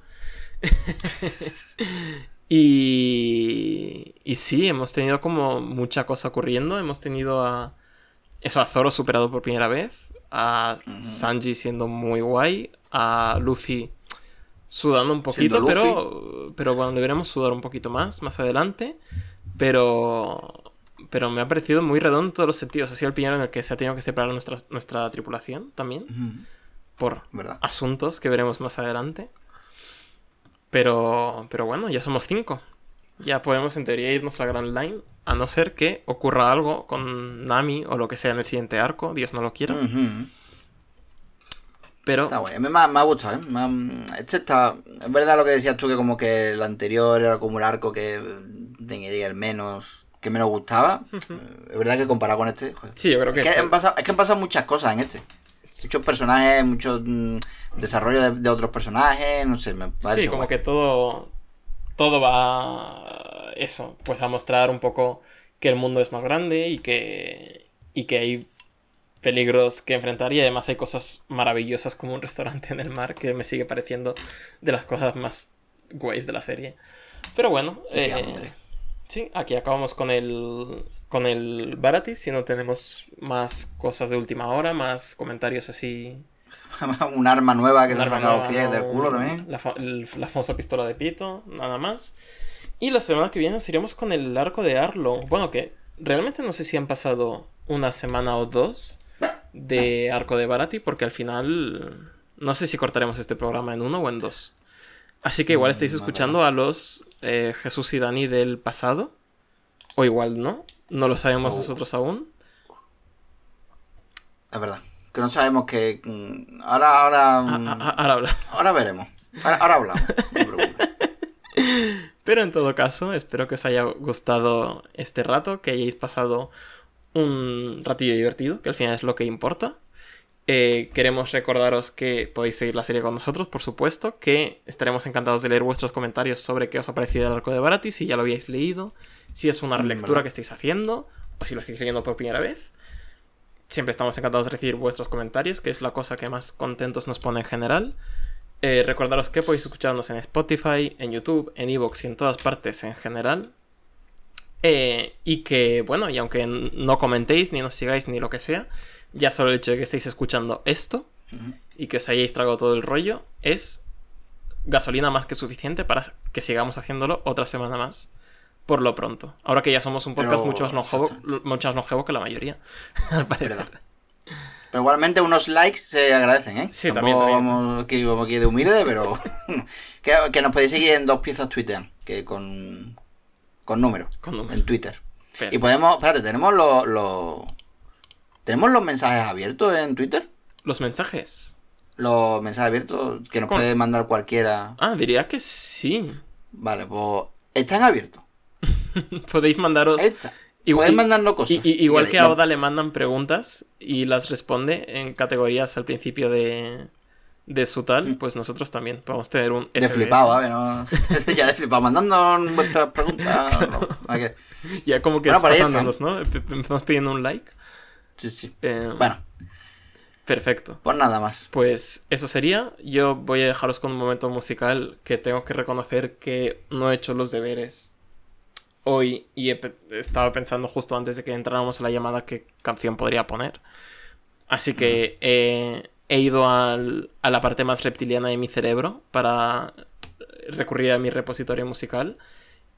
y, y sí, hemos tenido como mucha cosa ocurriendo. Hemos tenido a eso, a Zoro superado por primera vez, a. Sanji siendo muy guay, a Luffy sudando un poquito, pero, pero bueno, deberemos sudar un poquito más más adelante. Pero, pero me ha parecido muy redondo en todos los sentidos. Ha sido el piñero en el que se ha tenido que separar nuestra, nuestra tripulación también, por ¿Verdad? asuntos que veremos más adelante. Pero, pero bueno, ya somos cinco. Ya podemos en teoría irnos a la Grand Line, a no ser que ocurra algo con Nami o lo que sea en el siguiente arco, Dios no lo quiera. Pero Está mí me ha, me ha gustado, ¿eh? Me ha- este está... Es verdad lo que decías tú, que como que el anterior era como un arco que tenía el menos... que menos gustaba. Eh, Es verdad que comparado con este... joder. sí, yo creo que, Es que, sí. han pasado, es que han pasado muchas cosas en este. Muchos personajes, mucho mm, desarrollo de, de otros personajes, no sé, me parece Sí, como guay. que todo. Todo va. Eso, pues a mostrar un poco que el mundo es más grande y que. y que hay peligros que enfrentar y además hay cosas maravillosas como un restaurante en el mar que me sigue pareciendo de las cosas más guays de la serie. Pero bueno, eh, sí, aquí acabamos con el con el Barati, si no tenemos más cosas de última hora, más comentarios así. un arma nueva que se ha sacado del culo también. La, la, famosa pistola de pito, nada más. Y la semana que viene iremos con el arco de Arlo. Bueno, que realmente no sé si han pasado una semana o dos de arco de Barati, porque al final no sé si cortaremos este programa en uno o en dos. Así que igual estáis mm, escuchando a los eh, Jesús y Dani del pasado. O igual no. No lo sabemos oh. nosotros aún. Es verdad. Que no sabemos que. Mm, ahora, ahora. Ah, mm, ah, ahora, ahora veremos. Ahora, hablamos. Pero en todo caso, espero que os haya gustado este rato, que hayáis pasado un ratillo divertido, que al final es lo que importa. Eh, queremos recordaros que podéis seguir la serie con nosotros, por supuesto, que estaremos encantados de leer vuestros comentarios sobre qué os ha parecido el arco de Barati, si ya lo habíais leído, si es una relectura que estáis haciendo, o si lo estáis leyendo por primera vez. Siempre estamos encantados de recibir vuestros comentarios, que es la cosa que más contentos nos pone en general. Eh, recordaros que podéis escucharnos en Spotify, en YouTube, en Evox y en todas partes en general. Eh, y que, bueno, y aunque no comentéis, ni nos sigáis, ni lo que sea, ya solo el hecho de que estéis escuchando esto y que os hayáis tragado todo el rollo es gasolina más que suficiente para que sigamos haciéndolo otra semana más. Por lo pronto. Ahora que ya somos un podcast mucho, más longevo, mucho más longevo que la mayoría. Pero igualmente unos likes se agradecen, ¿eh? Sí, también, Vamos, aquí, aquí de humilde, pero que, nos podéis seguir en dos piezas Twitter, que con, con números, en Twitter. Y podemos, espérate, tenemos los ¿Tenemos los mensajes abiertos en Twitter? ¿Los mensajes? Los mensajes abiertos que nos puede mandar cualquiera. Ah, diría que sí. Vale, pues están abiertos. Podéis mandaros. Igual, mandarnos cosas. igual que a Oda le mandan preguntas y las responde en categorías al principio de, de su tal, pues nosotros también podemos tener un. De flipado, ¿vale? ¿no? ya de flipado, mandando vuestras preguntas. Ya como que bueno, pasándonos, ¿no? Empezamos pidiendo un like. Sí, sí. Eh, bueno. Perfecto. Pues nada más. Pues eso sería. Yo voy a dejaros con un momento musical que tengo que reconocer que no he hecho los deberes hoy y estaba pensando justo antes de que entráramos a la llamada qué canción podría poner. Así que he ido a la parte más reptiliana de mi cerebro para recurrir a mi repositorio musical.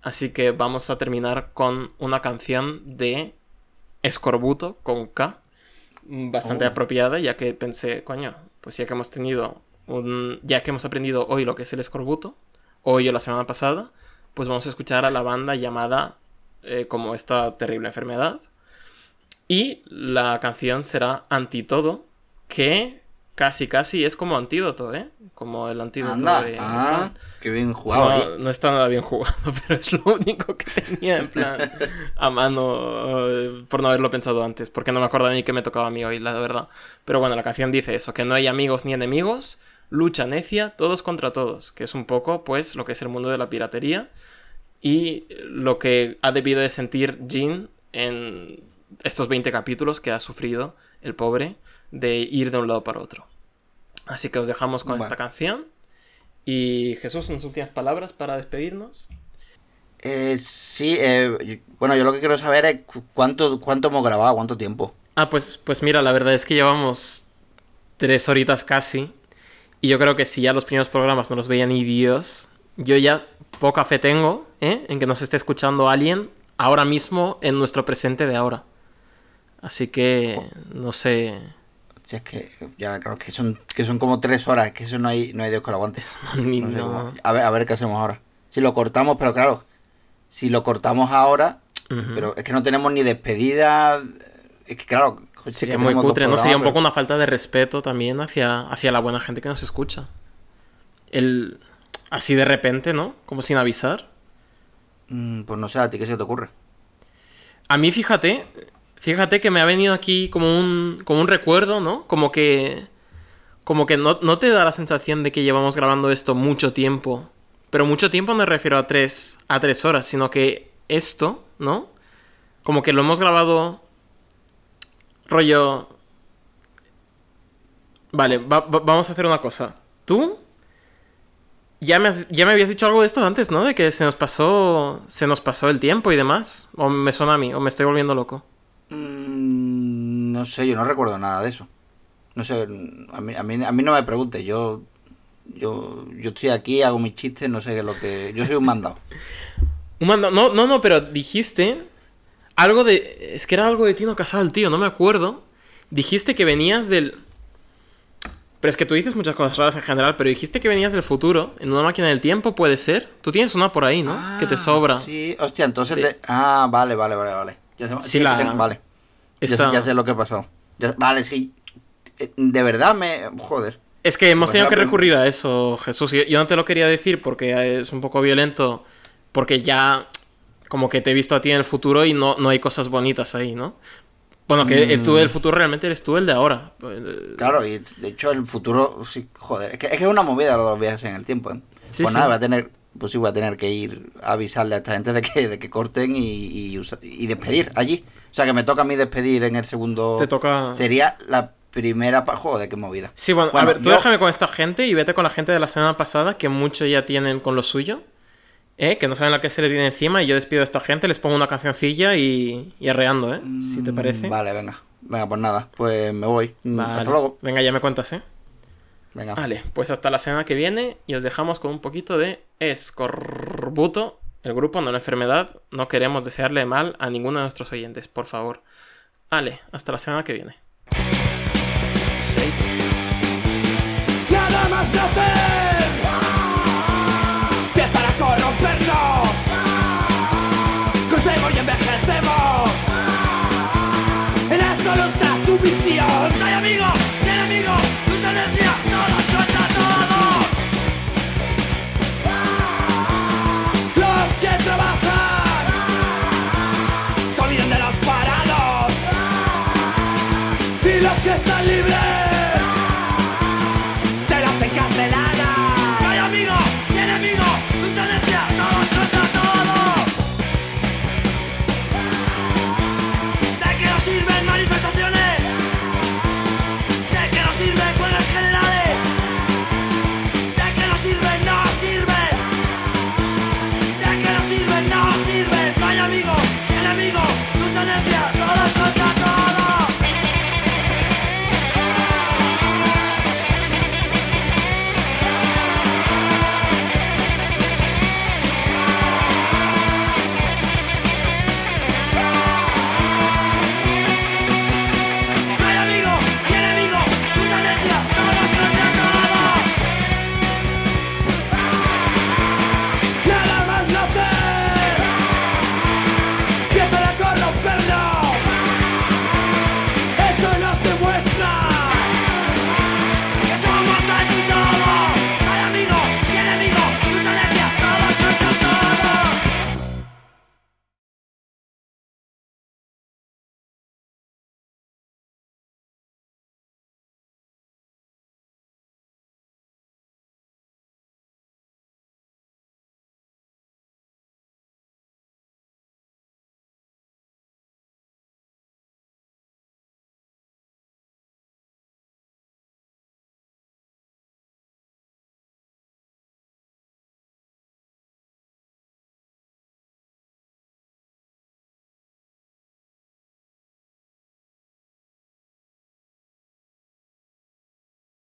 Así que vamos a terminar con una canción de escorbuto con K, bastante oh. apropiada, ya que pensé, coño, pues ya que hemos tenido un. ya que hemos aprendido hoy lo que es el escorbuto, hoy o la semana pasada, pues vamos a escuchar a la banda llamada eh, como esta terrible enfermedad. Y la canción será Antitodo, que casi, casi es como antídoto, ¿eh? Como el antídoto de... Ah, qué bien jugado. No, está nada bien jugado, pero es lo único que tenía en plan a mano eh, por no haberlo pensado antes, porque no me acuerdo ni que me tocaba a mí hoy, la verdad. Pero bueno, la canción dice eso, que no hay amigos ni enemigos, lucha necia, todos contra todos, que es un poco, pues, lo que es el mundo de la piratería y lo que ha debido de sentir Jean en estos 20 capítulos que ha sufrido el pobre de ir de un lado para otro. Así que os dejamos con esta canción. Y Jesús, unas últimas palabras para despedirnos. Eh, sí, eh, bueno, yo lo que quiero saber es cuánto, cuánto hemos grabado, cuánto tiempo. Ah, pues, pues mira, la verdad es que llevamos tres horitas casi. Y yo creo que si ya los primeros programas no los veía ni Dios, yo ya poca fe tengo ¿eh? en que nos esté escuchando alguien ahora mismo en nuestro presente de ahora. Así que, no sé es que ya creo que son, que son como tres horas, que eso no hay, no hay Dios que lo aguante. a, ver, a ver qué hacemos ahora. Si lo cortamos, pero claro, si lo cortamos ahora, pero es que no tenemos ni despedida. Es que claro, sería muy cutre, ¿no? Sería un poco una falta de respeto también hacia, hacia la buena gente que nos escucha. El. Así de repente, ¿no? Como sin avisar. Mm, pues no sé, ¿a ti qué se te ocurre? A mí, fíjate, Fíjate que me ha venido aquí como un, como un recuerdo, ¿no? Como que... Como que no, te da la sensación de que llevamos grabando esto mucho tiempo. Pero mucho tiempo no me refiero a tres, a tres horas, sino que esto, ¿no? Como que lo hemos grabado Rollo. Vale, va- va- vamos a hacer una cosa. Tú. Ya me, has- ya me habías dicho algo de esto antes, ¿no? De que se nos pasó. Se nos pasó el tiempo y demás. O me suena a mí, o me estoy volviendo loco. Mm, no sé, yo no recuerdo nada de eso. No sé, a mí, a mí, a mí no me preguntes, yo, yo, yo estoy aquí, hago mis chistes, no sé qué es lo que... Yo soy un mandado. Un manda- No, no, no, pero dijiste. Algo de. Es que era algo de Tino Casado el tío, no me acuerdo. Dijiste que venías del. Pero es que tú dices muchas cosas raras en general, pero dijiste que venías del futuro, en una máquina del tiempo, puede ser. Tú tienes una por ahí, ¿no? que te Ah, sobra. Sí, hostia, entonces te... Ah, vale, vale, vale, vale. Ya sé, Sí, sí, la- tengo- Vale. Ya sé- Esta- Ya, sé, lo que ha pasado. Ya- Vale, es que... eh, De verdad me... Joder. Es que hemos tenido que recurrir a eso, Jesús. Yo no te lo quería decir porque es un poco violento, porque ya como que te he visto a ti en el futuro y no, no hay cosas bonitas ahí, ¿no? Bueno, que el tú Mm. del futuro realmente eres tú el de ahora. Claro, y de hecho el futuro... Sí, joder, es que es, que es una movida lo de los viajes en el tiempo, ¿eh? Sí, pues sí. nada, voy a tener... Pues sí, voy a tener que ir a avisarle a esta gente de que, de que corten y, y, y despedir allí. O sea, que me toca a mí despedir en el segundo... Te toca... Sería la primera... Joder, qué movida. Sí, bueno, Bueno, a ver, tú yo- déjame con esta gente y vete con la gente de la semana pasada, que muchos ya tienen con lo suyo, ¿eh? que no saben la que se les viene encima, y yo despido a esta gente, les pongo una cancioncilla y, y arreando, ¿eh? Si te Mm, parece. Vale, venga. Venga, pues nada, pues me voy. Mm, Vale. Hasta luego. Venga, ya me cuentas, ¿eh? Venga. Vale, pues hasta la semana que viene y os dejamos con un poquito de escorbuto. El grupo, no la enfermedad. No queremos desearle mal a ninguno de nuestros oyentes, por favor. Vale, hasta la semana que viene. Nada más nacer